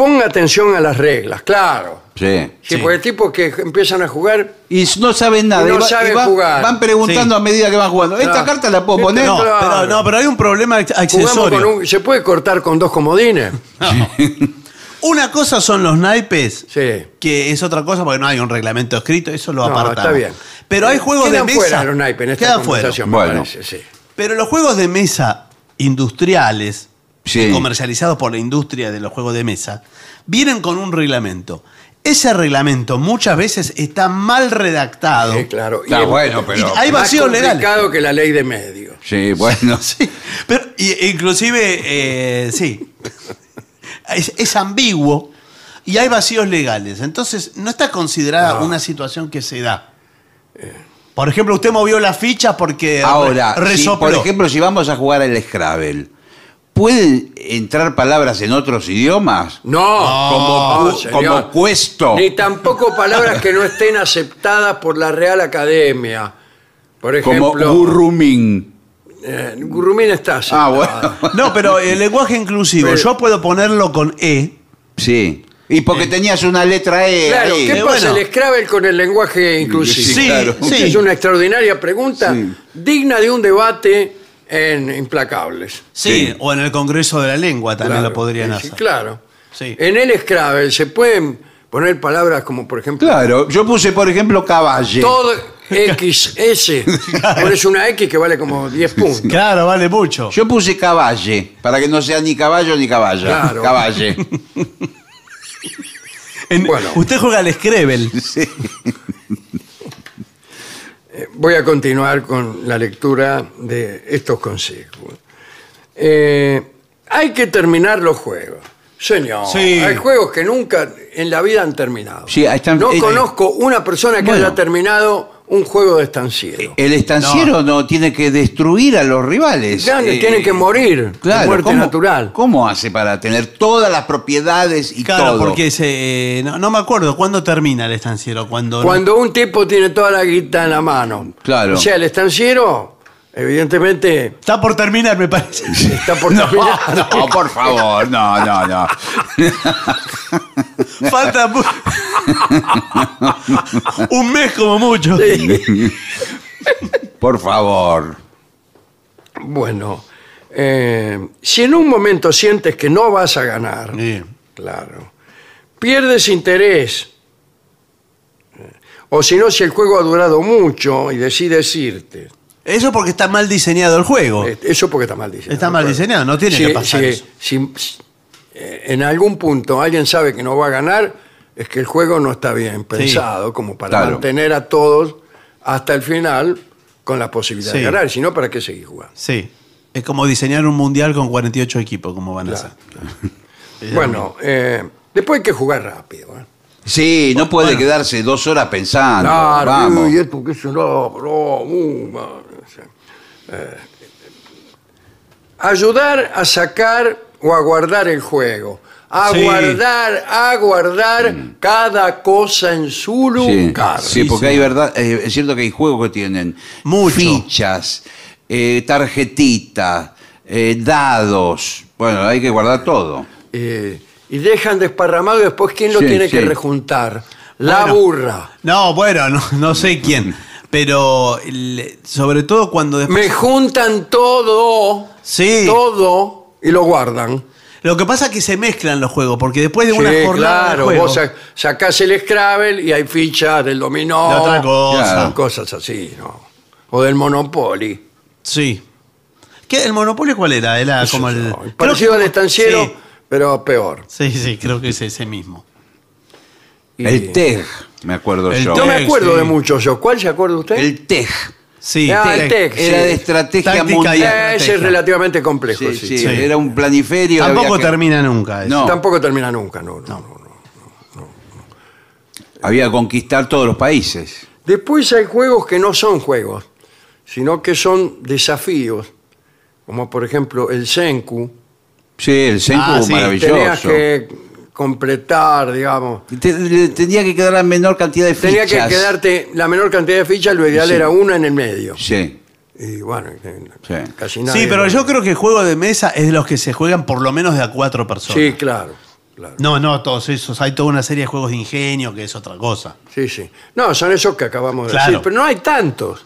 Ponga atención a las reglas, claro.
Sí.
Sí,
Sí.
porque hay tipos que empiezan a jugar.
Y no saben nada.
Y no
y
saben
y
jugar.
van preguntando
Sí.
a medida que van jugando. ¿Esta carta la puedo
Esta
poner?
No,
Claro.
pero, no, pero hay un problema ac-
Jugamos
accesorio.
con un, ¿Se puede cortar con dos comodines?
Una cosa son los naipes,
Sí.
que es otra cosa porque no hay un reglamento escrito, eso lo
No,
apartamos.
está bien.
Pero hay juegos
Quedan
de mesa.
fuera los naipes en esta
Quedan fuera.
conversación, me
Bueno.
parece, sí.
Pero los juegos de mesa industriales,
Sí.
comercializados por la industria de los juegos de mesa, vienen con un reglamento. Ese reglamento muchas veces está mal redactado.
Sí, claro.
Está
es-
bueno, pero-
Y hay
más
vacíos legales.
complicado que la ley de medios.
Sí, bueno.
Sí, pero y- inclusive, eh, sí, es, es ambiguo y hay vacíos legales. Entonces, no está considerada una situación que se da. Por ejemplo, usted movió la ficha porque
Ahora,
re-
si,
resopló.
por ejemplo, si vamos a jugar al Scrabble, ¿pueden entrar palabras en otros idiomas?
No,
Como,
no,
cu-
señor.
como cuesto.
Ni tampoco palabras que no estén aceptadas por la Real Academia. Por
Como
ejemplo,
gurrumín.
eh, gurrumín está
Ah,
aceptado.
bueno.
No, pero el lenguaje inclusivo,
Pero-
yo puedo ponerlo con E
Sí. Y porque tenías una letra E
Claro,
ahí.
¿qué
Eh,
pasa
bueno.
el Scrabble con el lenguaje inclusivo?
Sí, claro.
sí.
Es una extraordinaria pregunta,
Sí.
digna de un debate en Implacables.
Sí,
Sí.
o en el Congreso de la Lengua también
Claro,
lo podrían
sí,
hacer.
sí, claro.
Sí.
En el Scrabble se pueden poner palabras como, por ejemplo,
Claro, yo puse, por ejemplo, caballe.
todo XS. Pones una X que vale como 10 puntos.
Claro, vale mucho.
Yo puse caballe, para que no sea ni caballo ni caballa.
Claro.
Caballe.
En-
Bueno.
Usted juega al Scrabble.
Eh, Voy a continuar con la lectura de estos consejos. Eh, hay que terminar los juegos. Señor,
Sí.
hay juegos que nunca en la vida han terminado.
Sí, están-
no
eh,
conozco una persona que
Bueno.
haya terminado un juego de estanciero.
El estanciero no. tiene que destruir a los rivales.
Ya,
Eh,
tienen que morir
Claro,
de muerte
¿cómo,
natural.
¿Cómo hace para tener todas las propiedades y
Claro,
todo?
porque se, no, no me acuerdo cuándo termina el estanciero. Cuando,
Cuando un tipo tiene toda la guita en la mano.
Claro.
O sea, el estanciero, evidentemente,
Está por terminar, me parece.
está por
No,
terminar.
no, por favor, no, no, no.
Falta mu- un mes como mucho.
Por favor.
Bueno, eh, si en un momento sientes que no vas a ganar,
Sí.
claro, pierdes interés. Eh, O si no, si el juego ha durado mucho y decides irte.
Eso porque está mal diseñado el juego.
Eh, Eso porque está mal diseñado.
Está mal
Claro.
diseñado, no tiene
Si-
que pasar
si-
eso.
si- si, eh, en algún punto alguien sabe que no va a ganar, es que el juego no está bien pensado como para
Claro.
mantener a todos hasta el final con la posibilidad
Sí.
de ganar. Si no, ¿para qué seguir jugando?
Sí. Es como diseñar un mundial con 48 equipos, como van a hacer.
Bueno, eh, después hay que jugar rápido. ¿eh?
Sí, no puede
Bueno.
quedarse dos horas pensando.
Claro,
Vamos.
y esto que eso no, no, uh, eh, ayudar a sacar o a guardar el juego. A
Sí.
guardar, a guardar cada cosa en su
Sí,
lugar.
sí, porque hay verdad, eh, es cierto que hay juegos que tienen
Mucho.
fichas, eh, tarjetitas, eh, dados. Bueno, hay que guardar todo.
Eh, y dejan desparramado y después quién lo
Sí,
tiene que rejuntar. La
Bueno.
burra.
No, bueno, no, no sé quién. Pero el- sobre todo cuando después.
Me juntan todo,
Sí.
todo y lo guardan.
Lo que pasa es que se mezclan los juegos, porque después de una
Sí,
jornada
claro,
de juego,
vos sa- sacás el Scrabble y hay fichas del dominó.
De otra cosa.
Claro.
Cosas así, ¿no? O del Monopoly.
Sí. ¿Qué, ¿El Monopoly cuál era? Era
Eso
como el.
no,
creo
Parecido
que-
al estanciero,
Sí.
pero peor.
Sí, sí, creo que es ese mismo.
El TEG, me acuerdo
El
yo.
No me
TEG,
acuerdo
sí.
de muchos yo. ¿Cuál se acuerda usted?
El TEG.
Sí,
Ah,
Tec.
el
Era
sí.
de estrategia
Táctica y
mundial.
Eh, Ese es relativamente complejo,
Sí,
sí.
sí,
Sí.
era un planiferio.
Tampoco
había que-
termina nunca. eso.
No.
Tampoco termina nunca, no, no, no, no.
Había que conquistar todos los países.
Después hay juegos que no son juegos, sino que son desafíos, como por ejemplo el Senku.
Sí, el Senku
Ah, sí,
maravilloso.
Tenías que completar, digamos.
Tenía que quedar la menor cantidad de
Tenía
fichas.
que quedarte la menor cantidad de fichas, lo ideal
Sí.
era una en el medio.
Sí.
Y bueno, eh,
Sí.
casi nadie.
Sí, pero yo creo que el juego de mesa es de los que se juegan por lo menos de a cuatro personas.
Sí, claro, claro.
No, no, todos esos. Hay toda una serie de juegos de ingenio que es otra cosa.
Sí, sí. No, son esos que acabamos de
Claro.
decir, pero no hay tantos.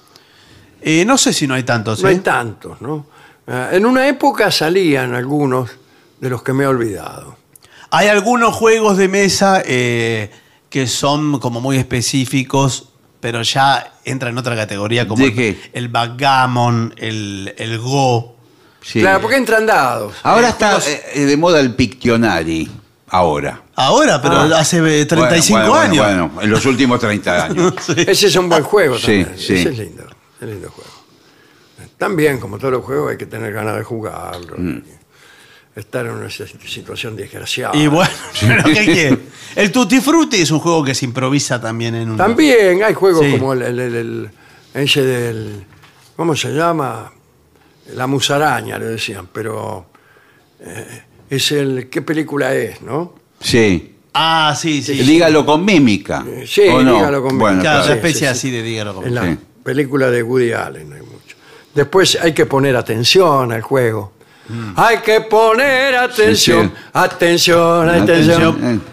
Eh, no sé si no hay tantos.
No
¿eh?
hay tantos, ¿no? En una época salían algunos de los que me he olvidado.
Hay algunos juegos de mesa eh, que son como muy específicos, pero ya entran en otra categoría como
¿De
el,
qué?
el backgammon, el, el go.
sí.
Claro, porque entran dados.
Ahora
Eh,
está
juegos-
eh, de moda el Pictionary. Ahora.
Ahora, pero
Ah.
hace eh, 35
Bueno, bueno,
años.
Bueno, en los últimos 30 años.
Sí.
Ese es un buen juego
Sí,
también.
sí.
Ese es lindo. Es lindo juego. También, como todos los juegos, hay que tener ganas de jugarlo.
Mm.
Estar en una situación desgraciada.
Y bueno, pero ¿qué quiere? El Tutti Frutti es un juego que se improvisa también en un.
También hay juegos
Sí.
como el, el- el- el- ese del. ¿Cómo se llama? La musaraña, le decían, pero. eh, es el. ¿Qué película es, no?
Sí.
Ah, sí, sí.
Dígalo con mímica.
Eh, Sí,
¿o no?
dígalo con
Bueno,
Claro,
Sí,
una
sí,
especie
sí.
así de dígalo como-
En la
Sí.
película de Woody Allen hay mucho. Después hay que poner atención al juego.
Mm.
Hay que poner atención,
Sí, sí.
atención, atención.
Atención. Eh,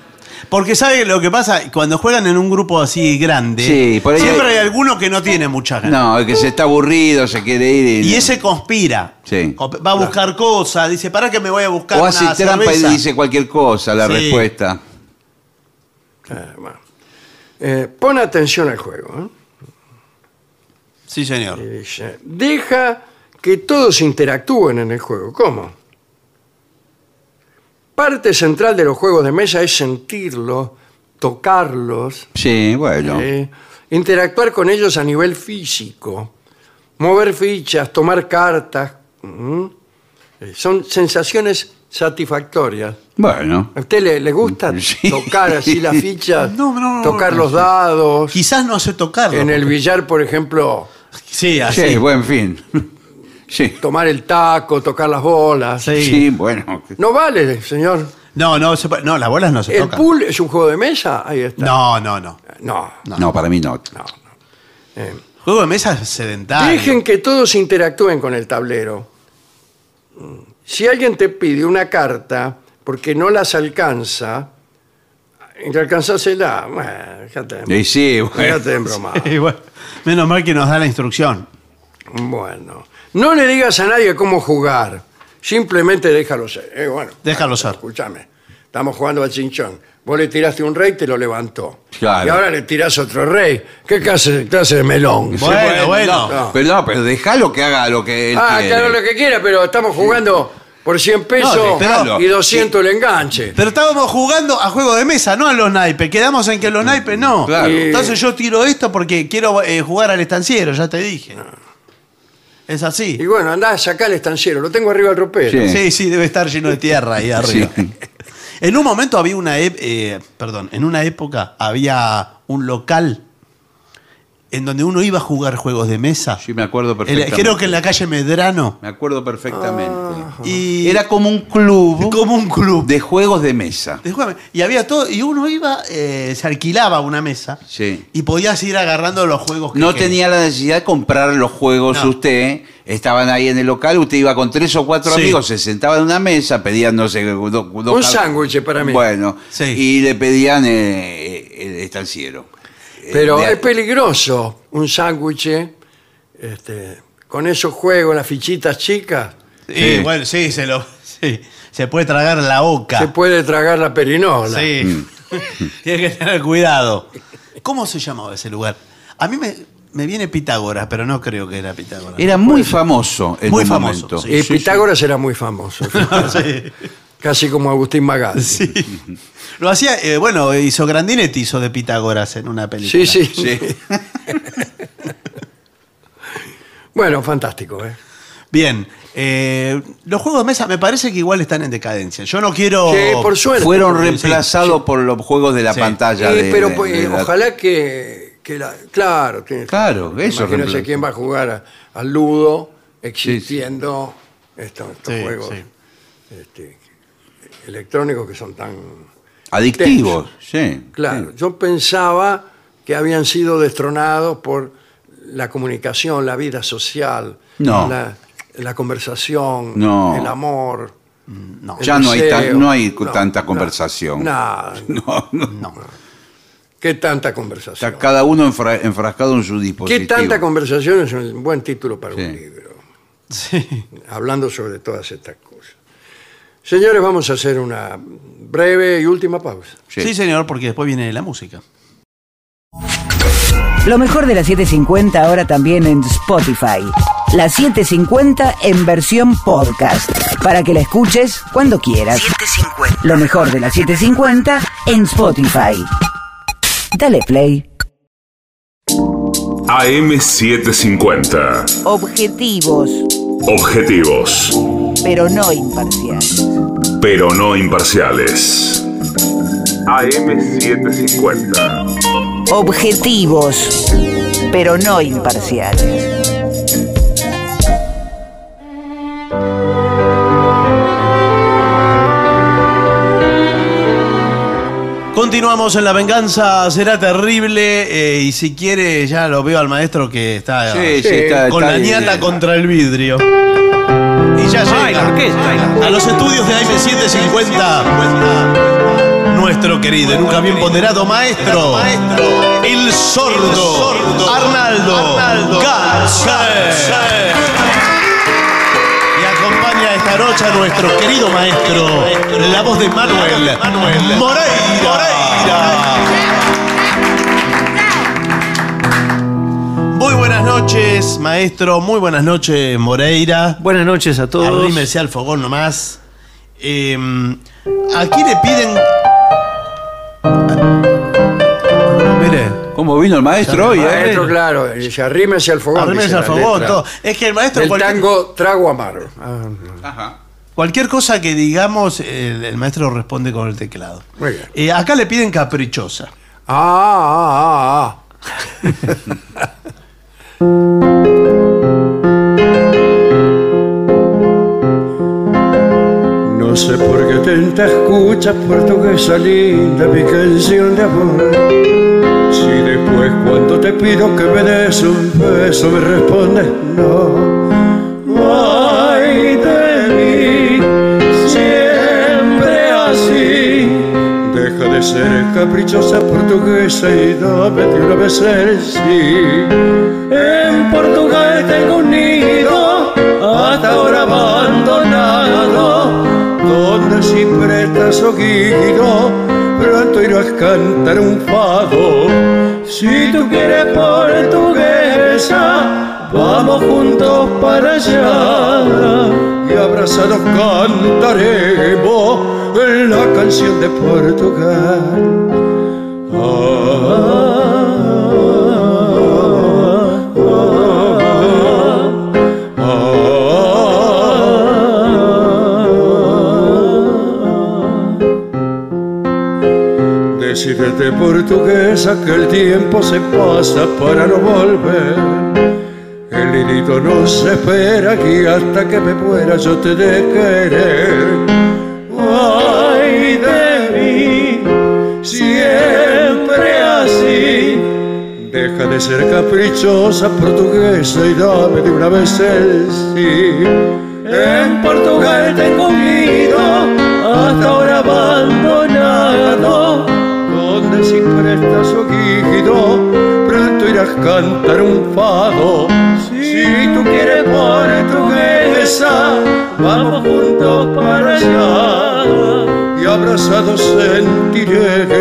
Porque sabe lo que pasa, cuando juegan en un grupo así grande,
Sí, por ahí
siempre
hay-
hay alguno que no tiene muchas ganas.
No, el que se está aburrido, se quiere ir.
Y ese conspira.
Sí.
Va a buscar cosas, dice, ¿para qué me voy a buscar
O
una
hace trampa
cerveza?
y dice cualquier cosa, la
Sí.
respuesta.
Ah, bueno. Eh, pon atención al juego. ¿eh?
Sí, señor.
Y dice, deja que todos interactúen en el juego. ¿Cómo? Parte central de los juegos de mesa es sentirlos, tocarlos,
Sí, bueno.
eh, interactuar con ellos a nivel físico, mover fichas, tomar cartas. ¿m? Eh, Son sensaciones satisfactorias.
Bueno.
¿A usted le, le gusta
Sí.
tocar así las fichas?
No, no, no,
tocar
no,
los
no.
dados.
Quizás no sé tocarlo.
En el billar, por ejemplo,
Sí, así.
Sí, buen fin. Sí.
tomar el taco, tocar las bolas.
Sí.
Sí, bueno.
No vale, señor.
No, no, se puede- no, las bolas no se
¿El
tocan.
pool es un juego de mesa? Ahí está.
No, no, no.
No.
No, para mí no.
no. Eh,
Juego de mesa es sedentario.
dejen que todos interactúen con el tablero. Si alguien te pide una carta porque no las alcanza, y alcanzásela, bueno, déjate de-
Y sí, bueno.
déjate de bromar.
Y bueno, menos mal que nos da la instrucción.
Bueno, no le digas a nadie cómo jugar. Simplemente déjalo ser. Eh, bueno,
Déjalo ser.
Escúchame, estamos jugando al chinchón. Vos le tiraste un rey, te lo levantó.
Claro.
Y ahora le tirás otro rey. ¿Qué clase, clase de melón?
Bueno, bueno.
No.
Pero no, pero déjalo que haga lo que él
Ah,
quiere.
claro, lo que quiera, pero estamos jugando por 100 pesos y 200 el enganche.
Pero estábamos jugando a juego de mesa, no a los naipes. Quedamos en que los naipes no.
Claro.
Entonces yo tiro esto porque quiero eh, jugar al estanciero, ya te dije. Es así.
Y bueno, andá, sacá el estanciero. Lo tengo arriba del ropero.
Sí.
Sí, sí, debe estar lleno de tierra ahí arriba.
Sí.
En un momento había una, eh, perdón, en una época había un local en donde uno iba a jugar juegos de mesa.
Sí, me acuerdo perfectamente.
creo que en la calle Medrano.
Me acuerdo perfectamente.
Y
Era como un club
como un club.
de juegos de mesa.
de juego- Y había todo, y uno iba, eh, se alquilaba una mesa
Sí.
y podías ir agarrando los juegos que
No
querías.
tenía la necesidad de comprar los juegos
No.
usted. Estaban ahí en el local, usted iba con tres o cuatro
Sí.
amigos, se sentaba en una mesa, pedían, no sé, do-
Un sándwich para mí.
Bueno,
Sí.
y le pedían eh, el estanciero.
Pero
de-
es peligroso un sándwich este, con esos juegos, las fichitas chicas.
Sí,
Sí.
bueno, sí, se lo. sí, se puede tragar la boca.
Se puede tragar la perinola.
Sí.
Mm.
Tiene que tener cuidado. ¿Cómo se llamaba ese lugar? A mí me, me viene Pitágoras, pero no creo que era Pitágoras.
Era muy famoso en
Muy
un
famoso,
momento.
sí.
Y Pitágoras era muy famoso.
Sí.
Casi como Agustín Magal.
Sí. Lo hacía, eh, bueno, hizo Grandinetti, hizo de Pitágoras en una película.
Sí, sí.
Sí.
Bueno, fantástico, ¿eh?
Bien. eh, los juegos de mesa me parece que igual están en decadencia. Yo no quiero.
Sí, por suerte.
Fueron
Sí,
reemplazados por los juegos de la
Sí.
pantalla.
Sí,
de-
pero
de-
pues,
de la-
ojalá que, que la. Claro, tiene-
Claro, eso reemplaza.
quién va a jugar al Ludo existiendo estos, estos
Sí,
juegos
sí.
este, electrónicos que son tan.
Adictivos, sí.
Claro,
sí.
yo pensaba que habían sido destronados por la comunicación, la vida social,
No.
la, la conversación,
No.
el amor.
No.
el
Ya no hay,
deseo.
tan- no hay
No,
tanta
no,
conversación.
No,
No, no.
No.
¿Qué tanta conversación?
Está cada uno enfra- enfrascado en su
¿Qué
dispositivo.
tanta conversación es un buen título para
Sí.
un libro?
Sí.
Hablando sobre todas estas cosas. Señores, vamos a hacer una breve y última pausa.
Sí.
Sí, señor, porque después viene la música.
Lo mejor de la 750 ahora también en Spotify. La 750 en versión podcast. Para que la escuches cuando quieras. Lo mejor de la 750 en Spotify. Dale play.
AM750.
Objetivos,
Objetivos,
pero no imparciales.
pero no imparciales. AM750.
Objetivos, pero no imparciales.
Continuamos en La Venganza Será Terrible. eh, y si quiere, ya lo veo al maestro que está,
Sí, sí, está-
con
está
la
bien.
ñata contra el vidrio. Y ya llega. A los estudios de AM750 nuestro querido y nunca bien ponderado maestro, el sordo, Arnaldo, acompaña esta noche a nuestro querido maestro, la voz de Manuel, Moreira. Muy buenas noches, maestro. Muy buenas noches, Moreira.
Buenas noches a todos.
Arrímese al fogón nomás. Eh, aquí le piden. No, mire.
¿Cómo vino el maestro hoy? eh?
Maestro, claro, dice, arrímese al fogón.
Arrímese al fogón,
letra
todo. Es que el maestro cualquier-
tango Trago Amargo. Ah,
Cualquier cosa que digamos, el, el maestro responde con el teclado.
muy bien.
Eh, acá le piden caprichosa.
Ah, ah, ah, ah. No sé por qué tanta escuchas portuguesa linda mi canción de amor. Si después cuando te pido que me des un beso me respondes no. Ser caprichosa portuguesa y dame una vez el sí. En Portugal tengo un nido, hasta ahora abandonado, donde si prestas oído, pronto irás a cantar un fado. Si tú quieres portuguesa, vamos juntos para allá y abrazados cantaremos la canción de Portugal. Decídete portuguesa que el tiempo se pasa para no volver. El nidito no se espera aquí hasta que me muera yo te de querer. Ay de mí, siempre así. Deja de ser caprichosa portuguesa y dame de una vez el sí. En Portugal tengo un nido, hasta ahora abandonado, donde si prestas oído, a cantar un fado. Si tú quieres portuguesa, vamos juntos para allá y abrazados sentiremos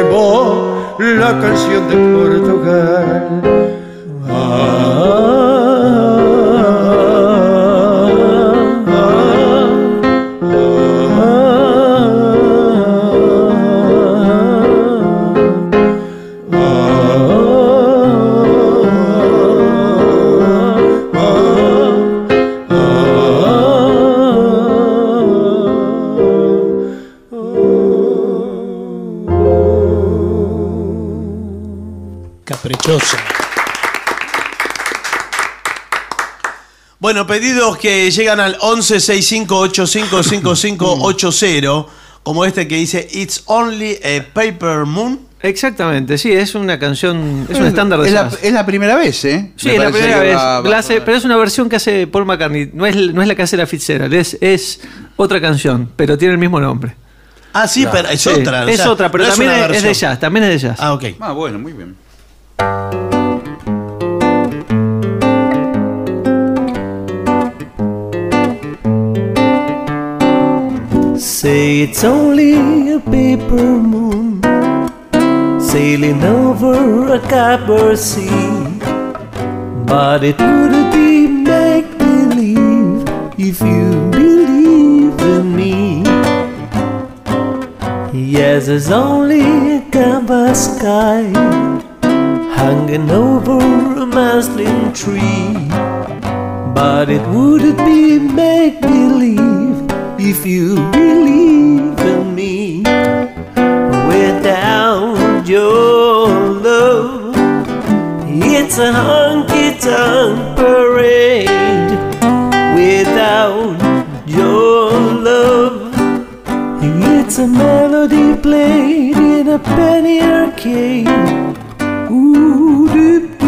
la canción de Portugal.
Pedidos que llegan al 1165855580, como este que dice It's Only a Paper Moon.
Exactamente, sí, es una canción, es un estándar de
Es la, es la primera vez, ¿eh?
Sí,
Me
es la primera vez.
va-
La hace- pero es una versión que hace Paul McCartney. No es, no es la que hace la Fitzgerald, es, es otra canción, pero tiene el mismo nombre.
Ah, sí, pero es
Sí,
otra. o
es
sea,
otra, pero
no
también es, es de jazz, también es de jazz.
Ah, ok.
Ah, bueno, muy bien.
Say it's only a paper moon sailing over a copper sea, but it would be make believe if you believe in me. Yes, there's only a canvas sky hanging over a muslin tree. But it would be make believe if you believe in me. Without your love, it's a honky tonk parade. Without your love, it's a melody played in a penny arcade. Ooh,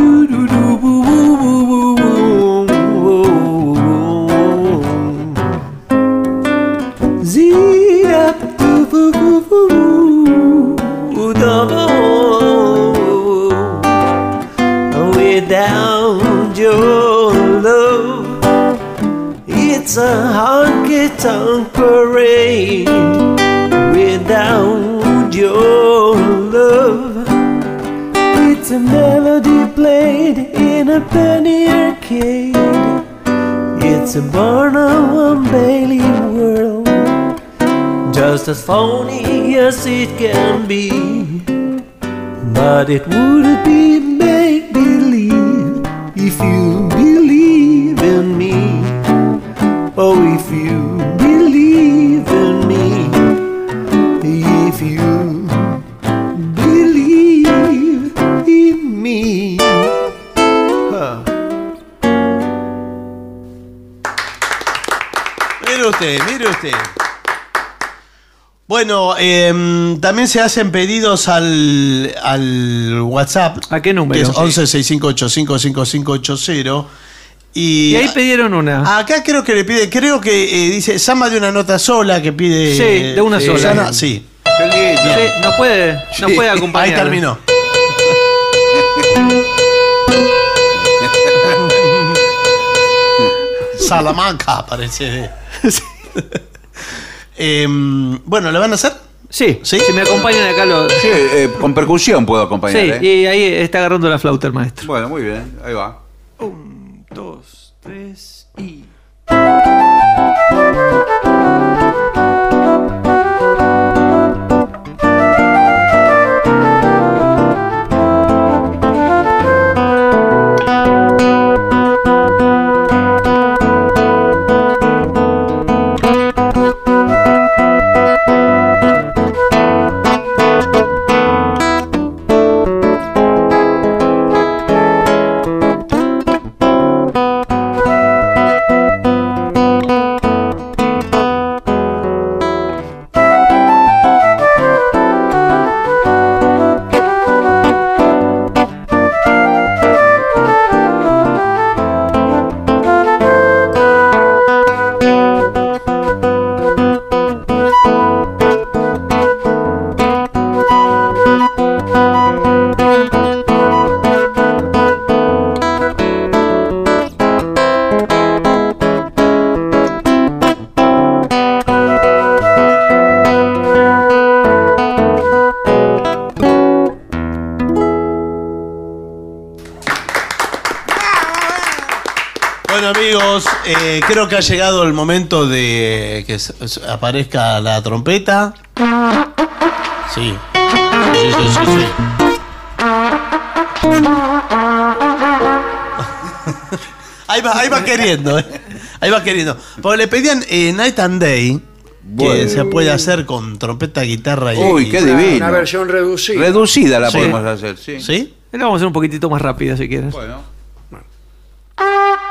tonk parade without your love. It's a melody played in a penny arcade. It's a Barnum Bailey world, just as phony as it can be. But it would be make believe if you believe in me. Oh, if you
Bueno, em, también se hacen pedidos al, al WhatsApp.
¿A qué número?
Que es 1165855580. Y,
Y ahí pidieron una.
Acá creo que le pide, creo que eh, dice Samba de una nota sola que pide.
Sí, de una
eh,
sola.
Susana, sí.
Lindo.
Sí, nos puede, nos
Sí.
puede acompañar.
Ahí terminó. Salamanca, parece. Em, bueno, ¿le van a hacer?
Sí,
¿Sí?
si me acompañan acá los.
Sí, eh, con percusión puedo acompañar.
Sí,
¿eh?
y ahí está agarrando la flauta el maestro.
Bueno, muy bien, ahí va.
Un, dos, tres y.
Bueno amigos, eh, creo que ha llegado el momento de que aparezca la trompeta. Sí. Sí, sí, sí, sí. Ahí va, ahí va queriendo, ¿eh? Ahí va queriendo. Porque le pedían eh, Night and Day, que
Bueno.
se puede hacer con trompeta, guitarra y.
Uy, qué
Una-
divino.
Una versión reducida.
Reducida la
Sí.
podemos hacer, sí.
¿Sí?
La vamos a hacer un poquitito más rápida si quieres.
Bueno.
Thank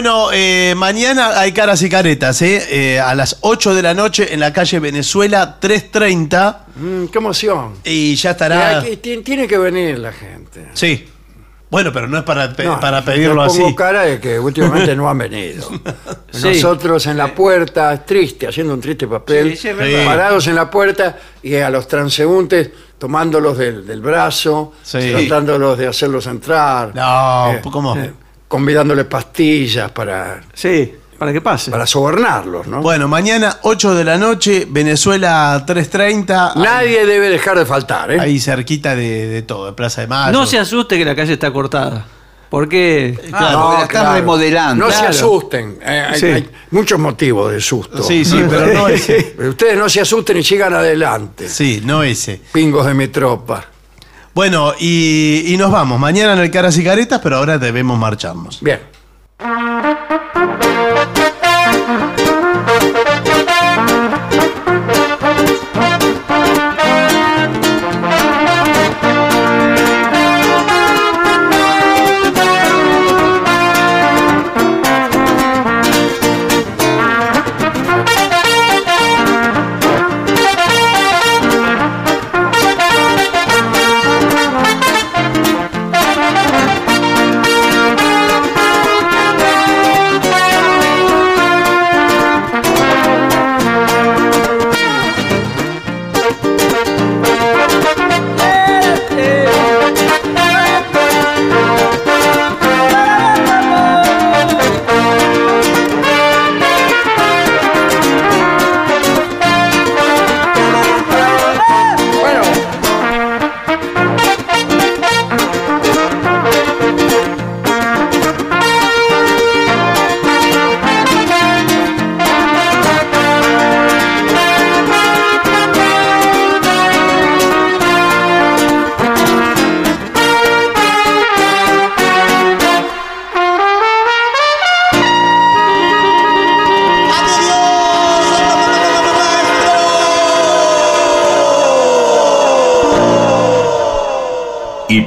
bueno, eh, mañana hay caras y caretas, ¿eh? Eh, A las 8 de la noche en la calle Venezuela 330.
Mm, ¡Qué emoción!
Y ya estará.
Tiene que venir la gente.
Sí. Bueno, pero no es para, pe-
No,
para pedirlo
pongo
así.
cara de que últimamente no han venido.
Sí.
Nosotros en la puerta, triste, haciendo un triste papel,
Sí, sí,
parados en la puerta y a los transeúntes tomándolos del, del brazo,
Sí.
tratándolos de hacerlos entrar.
No,
eh,
¿cómo?
eh, convidándoles pastillas para,
Sí, para que pase.
para sobornarlos, ¿no?
Bueno, mañana 8 de la noche, Venezuela 330.
Nadie debe dejar de faltar, ¿eh?
Ahí cerquita de, de todo, de Plaza de Mayo.
No se asuste que la calle está cortada. Porque.
Claro,
porque la están remodelando.
No se asusten. eh, hay,
Sí.
hay muchos motivos de susto.
Sí, sí, pero no ese.
Ustedes no se asusten y sigan adelante.
Sí, no ese.
Pingos de mi tropa.
Bueno, y, y nos vamos. Mañana en el Caras y Caretas, pero ahora debemos marcharnos.
Bien.